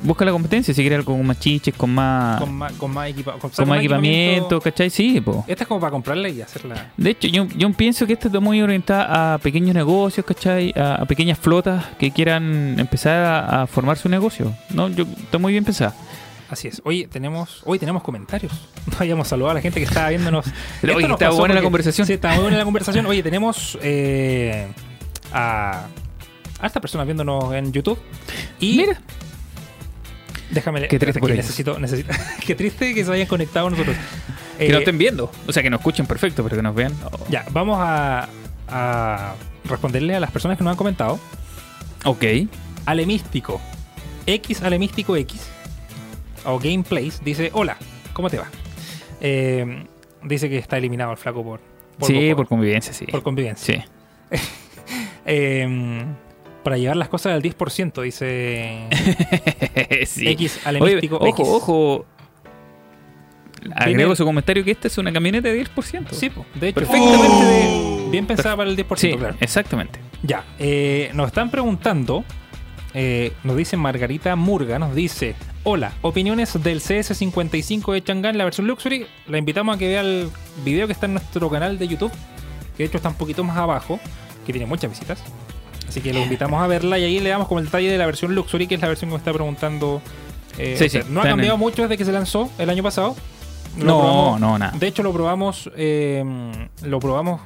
Busca la competencia si quieres algo con más chiches, con más, Con más, con más, equipa- con- con más equipamiento, ¿cachai? Sí, po. Esta es como para comprarla y hacerla. De hecho, yo, yo pienso que esta está muy orientada a pequeños negocios, ¿cachai? A, a pequeñas flotas que quieran empezar a, a formar su negocio. ¿no? Yo, está muy bien pensada. Así es. Oye, tenemos, hoy tenemos comentarios. No hayamos saludado a la gente que estaba viéndonos. Oye, está buena la conversación. Sí, está buena la conversación. Oye, tenemos eh, a, a estas personas viéndonos en YouTube. Y Mira, déjame leer. Qué triste por necesito, necesito, Qué triste que se hayan conectado a nosotros. que Eh, nos estén viendo. O sea, que nos escuchen perfecto, pero que nos vean. oh. Ya, vamos a, a responderle a las personas que nos han comentado. Ok. Alemístico. X Alemístico X. O Gameplays. Dice: Hola, ¿cómo te va? Eh, dice que está eliminado el flaco por. sí, por convivencia, sí. por convivencia. Sí. Eh, para llevar las cosas al 10%, dice sí. X Oye, Alemístico ojo, X. ojo. Agrego su comentario que esta es una camioneta de 10%. Sí, po, de hecho, Perfectamente de- bien pensada para el 10%, Sí, claro. exactamente. Ya, eh, nos están preguntando, eh, nos dice Margarita Murga, nos dice, hola, opiniones del CS55 de Chang'an, la versión Luxury, la invitamos a que vea el video que está en nuestro canal de YouTube, que de hecho está un poquito más abajo, que tiene muchas visitas, así que lo invitamos a verla y ahí le damos como el detalle de la versión Luxury, que es la versión que me está preguntando. eh, Sí, sí, no ha en cambiado mucho desde que se lanzó el año pasado. Lo No, probamos- no, nada. De hecho, lo probamos, eh, lo probamos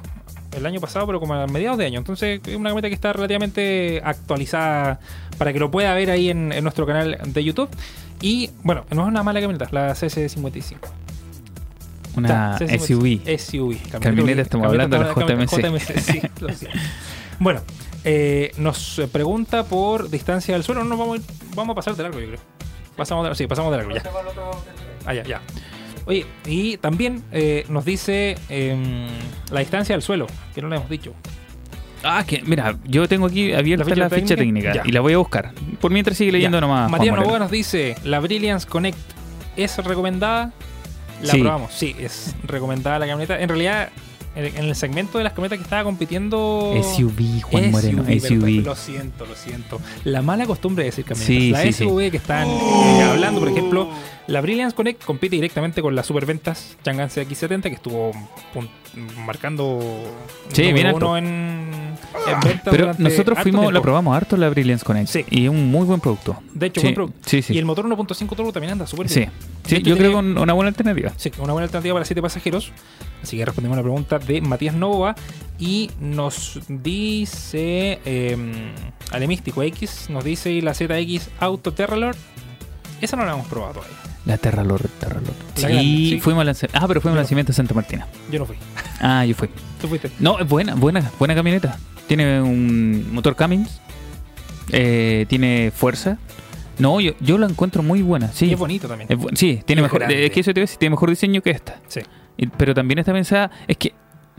el año pasado, pero como a mediados de año. Entonces, es una camioneta que está relativamente actualizada para que lo pueda ver ahí en, en nuestro canal de YouTube. Y bueno, no es una mala camioneta, la CS55. Una Está, CS55. SUV. SUV. Camioneta, estamos hablando de la camioneta- JMC. sí, lo siento. bueno, eh, nos pregunta por distancia del suelo. No, vamos, vamos a pasar de largo, yo creo. Pasamos de, sí, pasamos de largo ya. Ah, ya, ya. Oye, y también eh, nos dice em, la distancia del suelo, que no le hemos dicho. Ah, que mira, yo tengo aquí abierta ¿La la ficha técnica? y la voy a buscar. Por mientras sigue leyendo Ya. nomás. Matías. Novoa nos dice, la Brilliance Connect es recomendada. La Sí. probamos, sí, es recomendada la camioneta. En realidad, en, el segmento de las camionetas que estaba compitiendo... SUV, Juan Moreno, SUV. Lo siento, lo siento. La mala costumbre de decir camionetas. Sí, la sí. SUV que están eh, hablando, por ejemplo, la Brilliance Connect compite directamente con la superventas Chang'an CX70 que estuvo marcando Sí, alto. uno en, en ventas Pero nosotros fuimos, tiempo. la probamos harto la Brilliance Connect. Sí. Y es un muy buen producto. De hecho, sí, buen producto. sí, sí. Y el motor 1.5 turbo también anda súper Sí, bien. sí hecho, yo creo que una buena alternativa. Sí, una buena alternativa para 7 pasajeros. Así que respondemos a la pregunta de Matías Nova. Y nos dice eh, Alemístico X, nos dice y la ZX Auto Terralord. Esa no la hemos probado todavía. La Terralor. La Sí, grande, sí. fuimos al lance- Ah, pero fuimos al lanzamiento de Santa Martina. Yo no fui. Ah, yo fui. Tú fuiste. No, es buena, buena, buena camioneta. Tiene un motor Cummins. eh, tiene fuerza. No, yo, yo la encuentro muy buena. Sí, Y es bonito también. Es sí, tiene mejor. grande. Es que eso te decir, tiene mejor diseño que esta. Sí. Y- Pero también está pensada. Es que,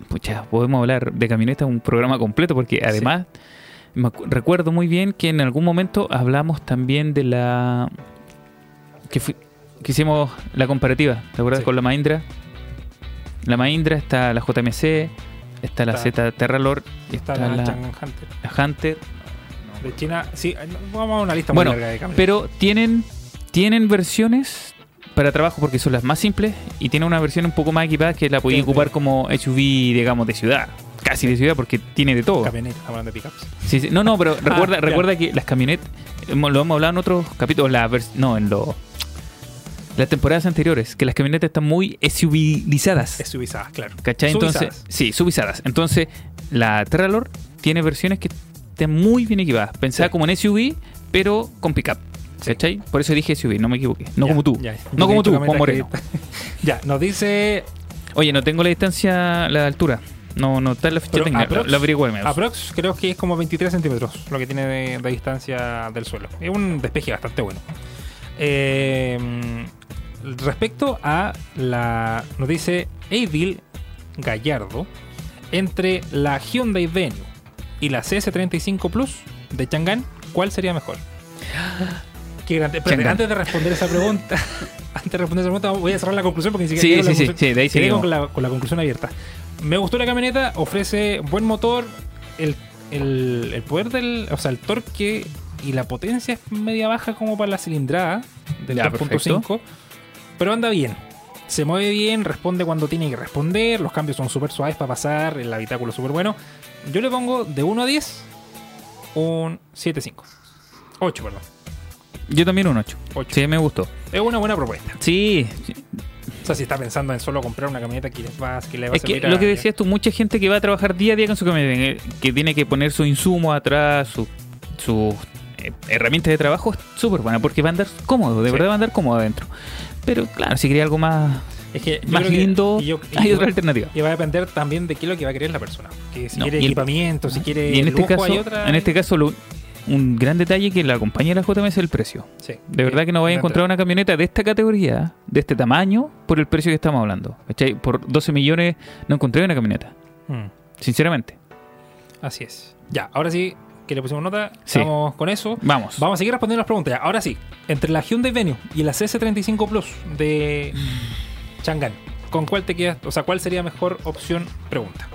pucha, podemos hablar de camioneta un programa completo porque además me recuerdo muy bien que en algún momento hablamos también de la. que, fui- que hicimos la comparativa, ¿te acuerdas? Sí. Con la Mahindra. La Mahindra está la JMC, está la Z Terralord y Está está, la, Hunter. la Hunter. De China. Sí, vamos a una lista Bueno, muy larga de camionetas. Pero tienen, tienen versiones para trabajo porque son las más simples y tiene una versión un poco más equipada que la podéis ocupar como SUV, digamos, de ciudad. Casi de ciudad porque tiene de todo. Camioneta, hablando de pickups. Sí, sí. No, no, pero recuerda, ya. recuerda que las camionetas, lo hemos hablado en otros capítulos, la no, en lo, las temporadas anteriores, que las camionetas están muy SUVizadas. Es subizadas, claro. ¿Cachai? Entonces, Subizadas. sí, subizadas. Entonces, la Terralor tiene versiones que están muy bien equipadas. Pensada Sí. como en SUV, pero con pickup. ¿Cachai? Por eso dije SUV, no me equivoqué. No Ya, como tú. ya. No como tú, camioneta Moreno. que- ya, nos dice Oye, no tengo la distancia, la altura. No, no está en la ficha Pero técnica. aprox- La, la Aprox creo que es como 23 centímetros lo que tiene de, de distancia del suelo. Es un despeje bastante bueno. Eh, respecto a la. Nos dice Eivil Gallardo. Entre la Hyundai Venue y la CS35 Plus de Chang'an, ¿cuál sería mejor? Qué grande. Antes de responder esa pregunta, antes de responder esa pregunta, voy a cerrar la conclusión porque ni siquiera Sí, llegué a la sí, sí, conclusión. sí, de ahí Quedé seguimos. con la, con la conclusión abierta. Me gustó la camioneta, ofrece buen motor, el, el, el poder del. O sea, el torque y la potencia es media baja como para la cilindrada del Ya, 2.5, pero anda bien. Se mueve bien, responde cuando tiene que responder, los cambios son súper suaves para pasar, el habitáculo es súper bueno. Yo le pongo de 1 a 10 un 7.5. 8, perdón. Yo también un 8. Ocho. Sí, me gustó. Es una buena propuesta. Sí, O sea, si está pensando en solo comprar una camioneta que, les va, que le va a Es que lo que decías tú, mucha gente que va a trabajar día a día con su camioneta, que tiene que poner su insumo atrás, sus su, eh, herramientas de trabajo, es súper buena, porque va a andar cómodo, de Sí. verdad va a andar cómodo adentro. Pero claro, si quería algo más, Es que más que- lindo, yo- hay otra alternativa. Y va a depender también de qué es lo que va a querer la persona. Que si No, quiere el- equipamiento, si quiere Y en este caso, hay otra. en este caso lo- un gran detalle que la acompaña la JM es el precio. Sí. De verdad que no vais a encontrar una camioneta de esta categoría, de este tamaño, por el precio que estamos hablando. ¿Cachai? Por 12 millones no encontré una camioneta, Mm, sinceramente. así es. Ya, ahora sí que le pusimos nota, Sí. vamos con eso. Vamos. Vamos a seguir respondiendo las preguntas. Ahora sí, entre la Hyundai Venue y la CS35 Plus de Chang'an, ¿con cuál te quedas? O sea, ¿cuál sería mejor opción? Pregunta.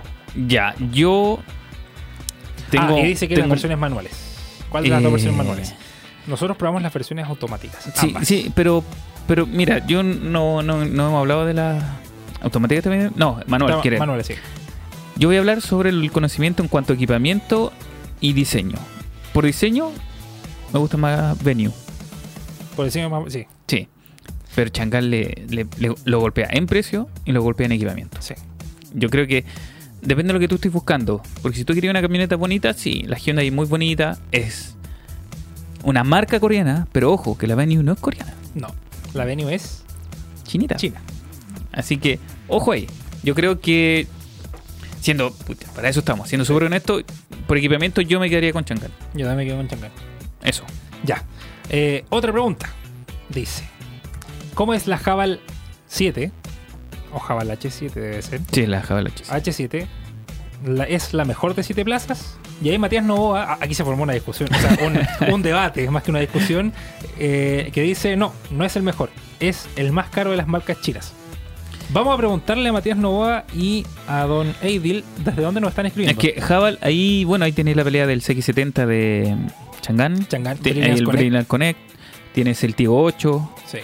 Ya, yo tengo... ah, y dice que las versiones manuales. ¿Cuál de las dos Eh, versiones manuales? Nosotros probamos las versiones automáticas. Sí, ambas. sí, pero, pero mira, yo no, no, no hemos hablado de la automática también. No, manual. Manuales, sí. Yo voy a hablar sobre el conocimiento en cuanto a equipamiento y diseño. Por diseño, me gusta más Venue. Por encima, más- sí, Sí. Pero Changal le, le- le- lo golpea en precio y lo golpea en equipamiento. sí. Yo creo que depende de lo que tú estés buscando. Porque si tú quieres una camioneta bonita, sí, la Hyundai es muy bonita. Es una marca coreana, pero ojo, que la Venue no es coreana, No, la Venue es chinita. China. Así que, ojo ahí. Yo creo que, siendo, puta, para eso estamos, siendo súper honesto, por equipamiento yo me quedaría con Changal. Yo también me quedo con Chang'an. Eso. Ya. Eh, otra pregunta. Dice: ¿Cómo es la Javal 7? O Javal H7 debe ser. Sí, la Chis. H7 la- es la mejor de 7 plazas. Y ahí Matías Novoa, aquí se formó una discusión, o sea, un, un debate, más que una discusión, eh, que dice: no, no es el mejor, es el más caro de las marcas chinas. Vamos a preguntarle a Matías Novoa y a Don Eidil desde dónde nos están Es escribiendo. que Javal, ahí, bueno, ahí tenéis la pelea del CX70 de Chang'an. Chang'an, el Connect. Connect. Tienes el Tigo 8. Sí.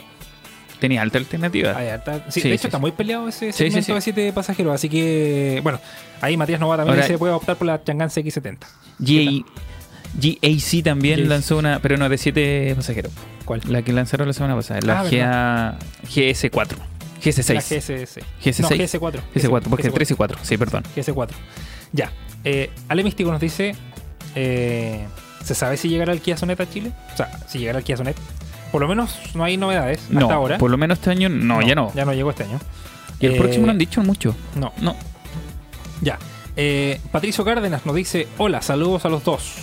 Tenías alta alternativa. Hay sí, Sí, de sí, hecho, está muy peleado ese segmento de 7 pasajeros. Así que, bueno, ahí Matías Nova también Ahora- se puede optar por la Chang'an CX70. GA GAC también GAC. lanzó una, pero no de 7 pasajeros. ¿Cuál? La que lanzaron la semana pasada, la Ah, GA, GS4. GS6. La GSS. GS6. No, GS4. GS4, porque GS4. 3 y 4, sí, perdón. GS4. Ya. Eh, Ale Místico nos dice: eh, ¿Se sabe si llegará el Kia Sonet a Chile? O sea, si llegará el Kia Sonet. Por lo menos no hay novedades hasta No, ahora. por lo menos este año no, ya no. Ya no llegó este año. Y el Eh, próximo no han dicho mucho. No, No. ya. Eh, Patricio Cárdenas nos dice: Hola, saludos a los dos.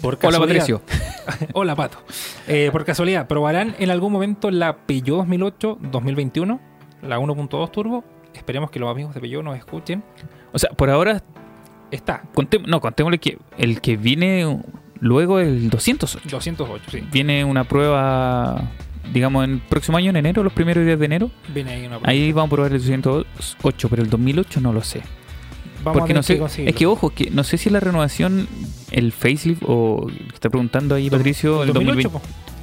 Por Hola, Patricio. Hola, Pato. Eh, por casualidad, ¿probarán en algún momento la Peugeot 2008 2021? La 1.2 Turbo. Esperemos que los amigos de Peugeot nos escuchen. O sea, por ahora, Está, conté- no, contémosle que el que viene luego el 208. 208, sí. Viene una prueba, digamos, en el próximo año, en enero, los primeros días de enero. Viene ahí una Ahí vamos a probar el 208, pero el 2008 no lo sé. Vamos Porque a no sé, es que ojo, que no sé si la renovación, el facelift o está preguntando ahí Patricio, el 2008,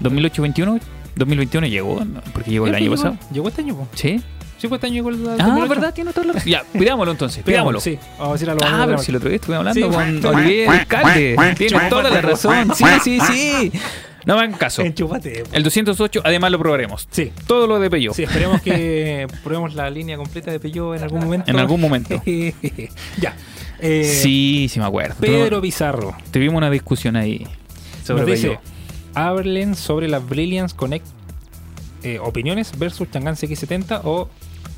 2020, 2008-21, 2021 llegó, ¿no? porque llegó el año llegó- pasado. Llegó este año, po. ¿Sí? Sí, fue este año llegó el Ah, 2008. ¿verdad? Tiene toda la razón. Ya, pidámoslo entonces, pidámoslo. Sí, vamos a decir a los Ah, pero si el otro día estuve hablando Sí. con Olivier, alcalde. Tiene toda la razón. Sí, sí, sí. No me hagan caso. Enchúfate. El 208, además lo probaremos. Sí. Todo lo de Peugeot. Sí, esperemos que probemos la línea completa de Peugeot en algún momento. En algún momento. ya. Eh, Sí, sí me acuerdo. Pedro Pizarro Tuvimos una discusión ahí sobre nos dice: Peugeot. Hablen sobre la Brilliance Connect eh, opiniones versus Chang'an CX70 o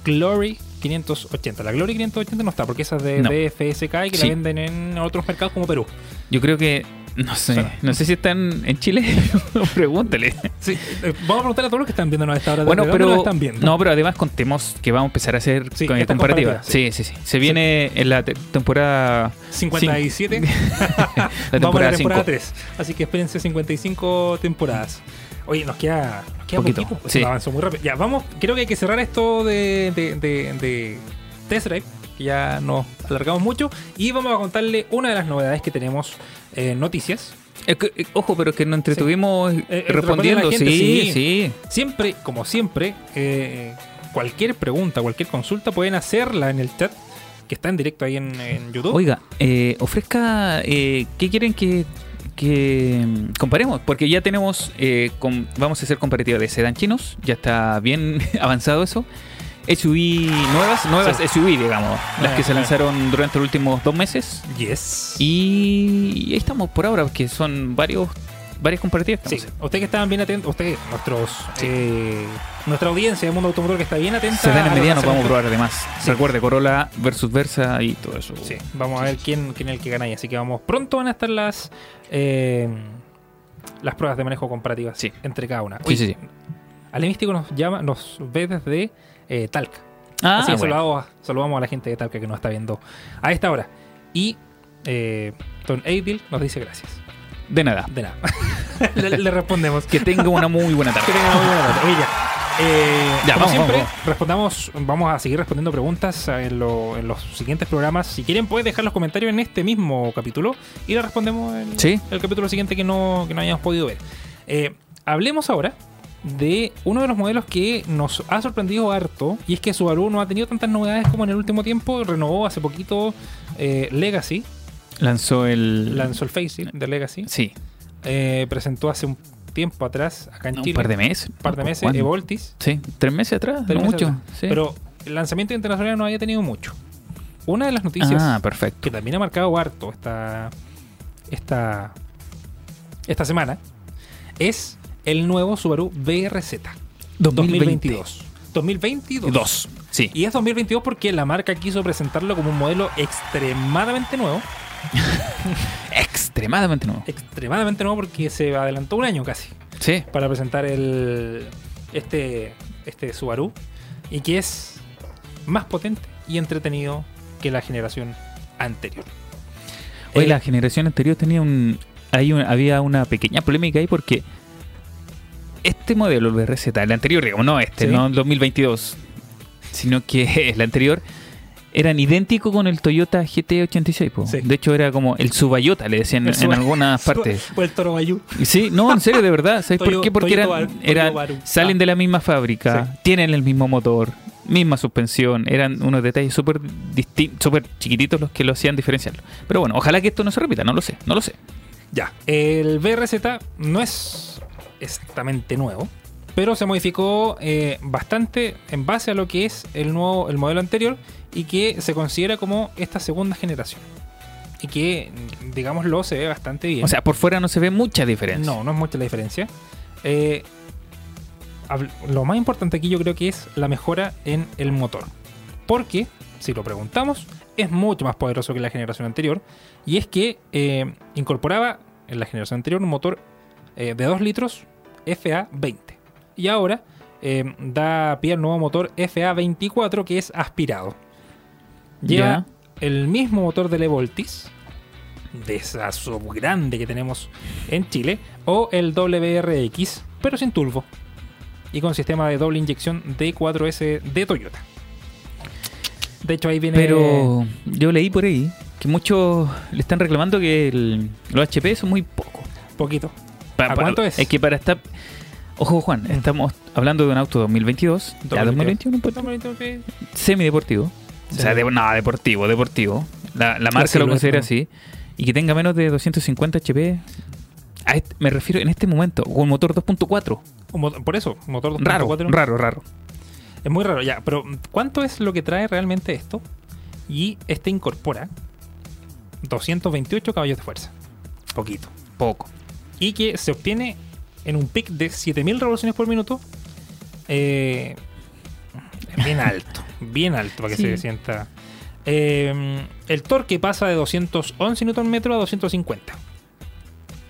Glory 580. La Glory 580 no está porque esa es de No. DFSK y que Sí. la venden en otros mercados como Perú. Yo creo que, no sé, no sé si están en Chile. Pregúntale. Sí, eh, vamos a preguntar a todos los que están viendo a esta hora. Bueno, ¿de dónde pero lo están viendo? no, pero además contemos que vamos a empezar a hacer Sí, con- comparativa. comparativa, Sí, sí, sí. Se viene en la te- temporada 57. la Vamos a la temporada temporada 5. 3. Así que espérense 55 temporadas. Oye, nos queda, nos queda Poquito, poquito. sí. Eso avanzó muy rápido. Ya, vamos. Creo que hay que cerrar esto de, de, de, de Test Drive, que ya nos alargamos mucho. Y vamos a contarle una de las novedades que tenemos en noticias. Que, eh, ojo, pero es que nos entretuvimos eh, respondiendo. respondiendo gente, sí, sí. sí. Siempre, como siempre, eh, cualquier pregunta, cualquier consulta pueden hacerla en el chat que está en directo ahí en, en YouTube. Oiga, eh, ofrezca, eh, ¿qué quieren que, que comparemos? Porque ya tenemos, eh, vamos a hacer comparativa de sedán chinos, ya está bien avanzado eso. SUV nuevas, nuevas Sí. SUV, digamos, las Ah, que se ah. lanzaron durante los últimos dos meses. Yes. Y ahí estamos por ahora, que son varios varias comparativas. Sí, ustedes que estaban bien atentos, ustedes, nuestros, eh, nuestra audiencia del mundo automotor que está bien atenta. Sedán a en mediano vamos a probar además. Sí. Recuerde, Corolla versus Versa y todo eso. Sí, vamos a ver quién, quién es el que gana ahí. Así que vamos, pronto van a estar las eh, las pruebas de manejo comparativas Sí. entre cada una. Sí, sí, sí. Alemístico nos llama, nos ve desde eh, Talca. Ah, Así que bueno. saludamos, saludamos a la gente de Talca que nos está viendo a esta hora. Y eh, Don Eidil nos dice gracias. de nada. De nada. le, le respondemos. Que tenga una muy buena tarde. Que tengan una buena tarde. Eh, Ya, como vamos, siempre, vamos, respondamos, vamos a seguir respondiendo preguntas en, lo- en los siguientes programas. Si quieren, pueden dejar los comentarios en este mismo capítulo y le respondemos en Sí. el capítulo siguiente que no, que no hayamos podido ver. Eh, hablemos ahora de uno de los modelos que nos ha sorprendido harto y es que Subaru no ha tenido tantas novedades como en el último tiempo. Renovó hace poquito eh, Legacy, Lanzó el. lanzó el Facelift de Legacy, Sí, eh, presentó hace un tiempo atrás acá en un Chile, par de meses. un par de meses, ¿Cuándo? Evoltis. Sí, tres meses atrás, Tres no meses mucho. atrás. sí. Pero el lanzamiento internacional no había tenido mucho. Una de las noticias Ah, perfecto. que también ha marcado harto esta, esta, esta semana es el nuevo Subaru BRZ 2022. 2022. Dos. Sí. Y es 2022 porque la marca quiso presentarlo como un modelo extremadamente nuevo. Extremadamente nuevo. Extremadamente nuevo porque se adelantó un año casi. Sí. para presentar el este este Subaru y que es más potente y entretenido que la generación anterior. Hoy Eh, la generación anterior tenía un, hay un- había una pequeña polémica ahí porque este modelo, el BRZ, el anterior, digamos, no este, Sí. no el 2022, sino que el anterior, eran idénticos con el Toyota GT86. po. Sí. De hecho, era como el Subayota, le decían El en Suba- algunas partes. O el Toro Bayou. Sí, no, en serio, de verdad. ¿Sabes por qué? Porque eran, Bar- salen Ah. de la misma fábrica, Sí. tienen el mismo motor, misma suspensión. Eran unos detalles súper súper chiquititos los que lo hacían diferenciarlo. Pero bueno, ojalá que esto no se repita, no lo sé, no lo sé. Ya. El BRZ no es exactamente nuevo, pero se modificó eh, bastante en base a lo que es el nuevo el modelo anterior y que se considera como esta segunda generación. Y que, digámoslo, se ve bastante bien. O sea, por fuera no se ve mucha diferencia. No, no es mucha la diferencia. Eh, lo más importante aquí yo creo que es la mejora en el motor. Porque, si lo preguntamos, es mucho más poderoso que la generación anterior. Y es que eh, incorporaba en la generación anterior un motor eh, de 2 litros FA20. Y ahora eh, da pie al nuevo motor FA24 que es aspirado. Lleva el mismo motor del Evoltis, de esa sub grande que tenemos en Chile, o el WRX, pero sin turbo. Y con sistema de doble inyección D4S de Toyota. De hecho, ahí viene. Pero yo leí por ahí que muchos le están reclamando que el- los HP son muy pocos. Poquito. Pa- ¿A pa- cuánto es? Es que para estar. Ojo, Juan, estamos hablando de un auto 2022, ya 2021, pues, 2021, sí. semideportivo. O sea, de, no, deportivo, deportivo. La, la marca lo lo considera así. Y que tenga menos de 250 HP. A este- me refiero en este momento, con motor 2.4. Un mo- Por eso, motor 2.4. Raro, raro, raro. Es muy raro, ya. Pero, ¿cuánto es lo que trae realmente esto? Y este incorpora 228 caballos de fuerza. Poquito. Poco. Y que se obtiene en un pic de 7000 revoluciones por minuto. Eh, bien alto. Bien alto para que Sí. se sienta. Eh, el torque pasa de 211 Nm a 250.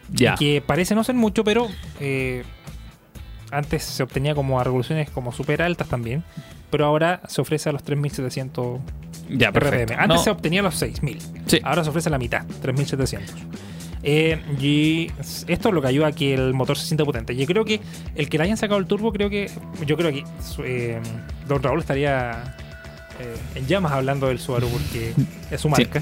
Ya. Que parece no ser mucho, pero eh, antes se obtenía como a revoluciones como súper altas también. Pero ahora se ofrece a los 3700 Ya. RPM. Antes No, se obtenía a los 6000. Sí. Ahora se ofrece la mitad, 3700. Eh, y esto es lo que ayuda a que el motor se sienta potente. Yo creo que el que le hayan sacado el turbo, creo que. Yo creo que eh, Don Raúl estaría eh, en llamas hablando del Subaru porque es su marca.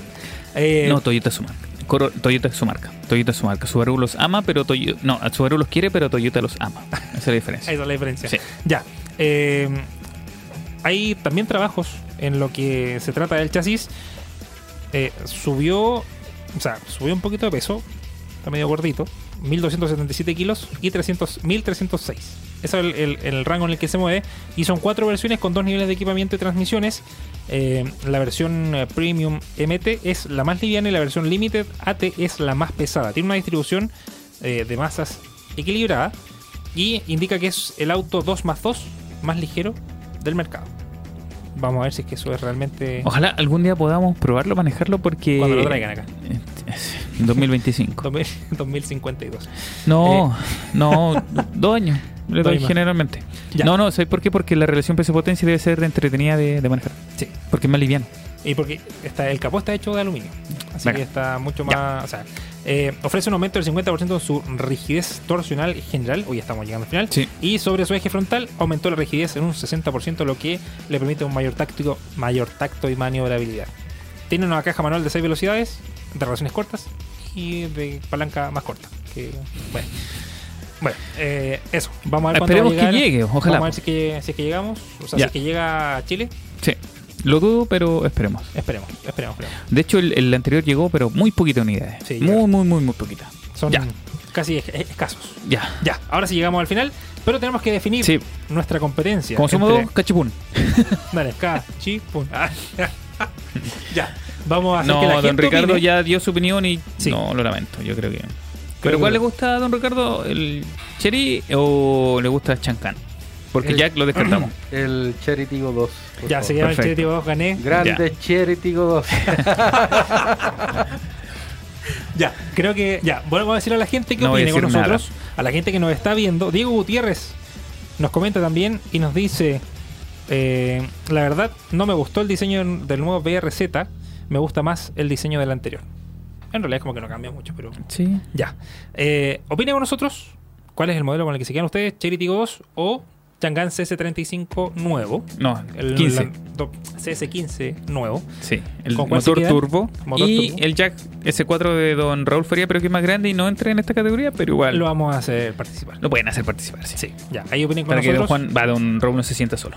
No, Toyota es su marca. Coro- Toyota es su marca. Toyota es su marca. Subaru los ama, pero Toyota... No, Subaru los quiere, pero Toyota los ama. Esa es la diferencia. Esa es la diferencia. Sí. Ya. hay también trabajos en lo que se trata del chasis. Subió, o sea, subió un poquito de peso. Está medio gordito. 1277 kilos y 300, 1306. Ese es el, el- rango en el que se mueve. Y son cuatro versiones con dos niveles de equipamiento y transmisiones. Eh, la versión eh, Premium MT es la más liviana y la versión Limited AT es la más pesada. Tiene una distribución eh, de masas equilibrada y indica que es el auto 2 más 2 más ligero del mercado. Vamos a ver si es que eso es realmente Ojalá algún día podamos probarlo, manejarlo, porque... cuando lo traigan acá. En 2025. 2000 2052. No, no, dos años. Le doy generalmente. Ya. No, no, ¿sabes por qué? Porque la relación peso-potencia debe ser entretenida de, de manejar. Sí. Porque es más liviano. Y porque está, el capó está hecho de aluminio. Así Venga. que está mucho más. O sea, eh, ofrece un aumento del 50% en su rigidez torsional general. Hoy estamos llegando al final. Sí. Y sobre su eje frontal aumentó la rigidez en un 60%, lo que le permite un mayor, táctico, mayor tacto y maniobrabilidad. Tiene una caja manual de 6 velocidades, de relaciones cortas y de palanca más corta. Que, bueno, bueno eh, eso. Vamos a ver Esperemos va a que llegue, ojalá. Vamos a ver si es que, si es que llegamos. O sea, si es que llega a Chile. Sí. Lo dudo, pero esperemos. Esperemos, esperemos, esperemos. De hecho, el, el anterior llegó, pero muy poquitas unidades. Sí, muy, muy, muy, muy poquita. Son Ya. casi es- escasos. Ya. Ya, ahora sí llegamos al final, pero tenemos que definir Sí. nuestra competencia. Como somos entre- dos, cachipún. Dale. Ah, ya, vamos a hacer que la No, gente don Ricardo opine. ya dio su opinión y Sí. no, lo lamento. Yo creo que. ¿Pero cuál le gusta a don Ricardo? ¿El Cherry o le gusta Chancan? Porque El- Jack lo descartamos. El Tigo 2. por Ya, favor. se llama el Perfecto. Chile 2, gané. Grande Cherry Tigo 2. Ya, creo que. Ya, vuelvo a decir a la gente que No con nada. nosotros. A la gente que nos está viendo. Diego Gutiérrez nos comenta también y nos dice: eh, La verdad, no me gustó el diseño del nuevo BRZ. Me gusta más el diseño del anterior. En realidad, es como que no cambia mucho, pero. Sí. Ya. Eh, opinen con nosotros. ¿Cuál es el modelo con el que se quedan ustedes? Tiggo 2 o Chang'an CS35 nuevo. No, El 15. la- do- CS15 nuevo. Sí, el ¿Con cuál se motor turbo Motor y turbo. el Jack S4 de Don Raúl Feria, pero que es más grande y no entra en esta categoría, pero igual Lo lo, vamos a hacer participar. pueden hacer participar. Sí. Sí, ya. Ahí opinen con Para que Don nosotros. Juan, va, Don Raúl no se sienta solo.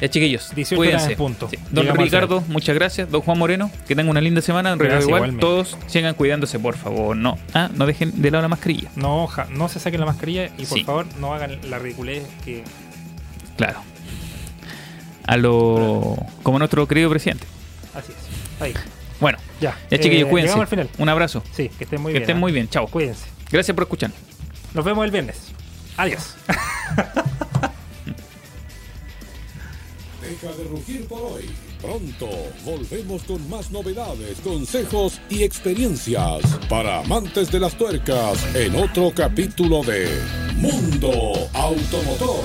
Ya, chiquillos, 18 cuídense. punto. Sí. Don Llegamos Ricardo, muchas gracias. Don Juan Moreno, que tengan una linda semana. Don igual, igualmente. todos sigan cuidándose, por favor. No, ah, no dejen de lado la mascarilla. No, ja- no se saquen la mascarilla y por Sí. favor no hagan la ridiculez que. Claro. A lo. como nuestro querido presidente. Así es. Ahí. Bueno, Ya. ya chiquillos, Eh, cuídense. Llegamos al final. Un abrazo. Sí, que estén muy que bien. estén ¿ah? muy bien. Chao. Cuídense. Gracias por escuchar. Nos vemos el viernes. Adiós. Deja de rugir por hoy. Pronto volvemos con más novedades, consejos y experiencias para amantes de las tuercas en otro capítulo de Mundo Automotor.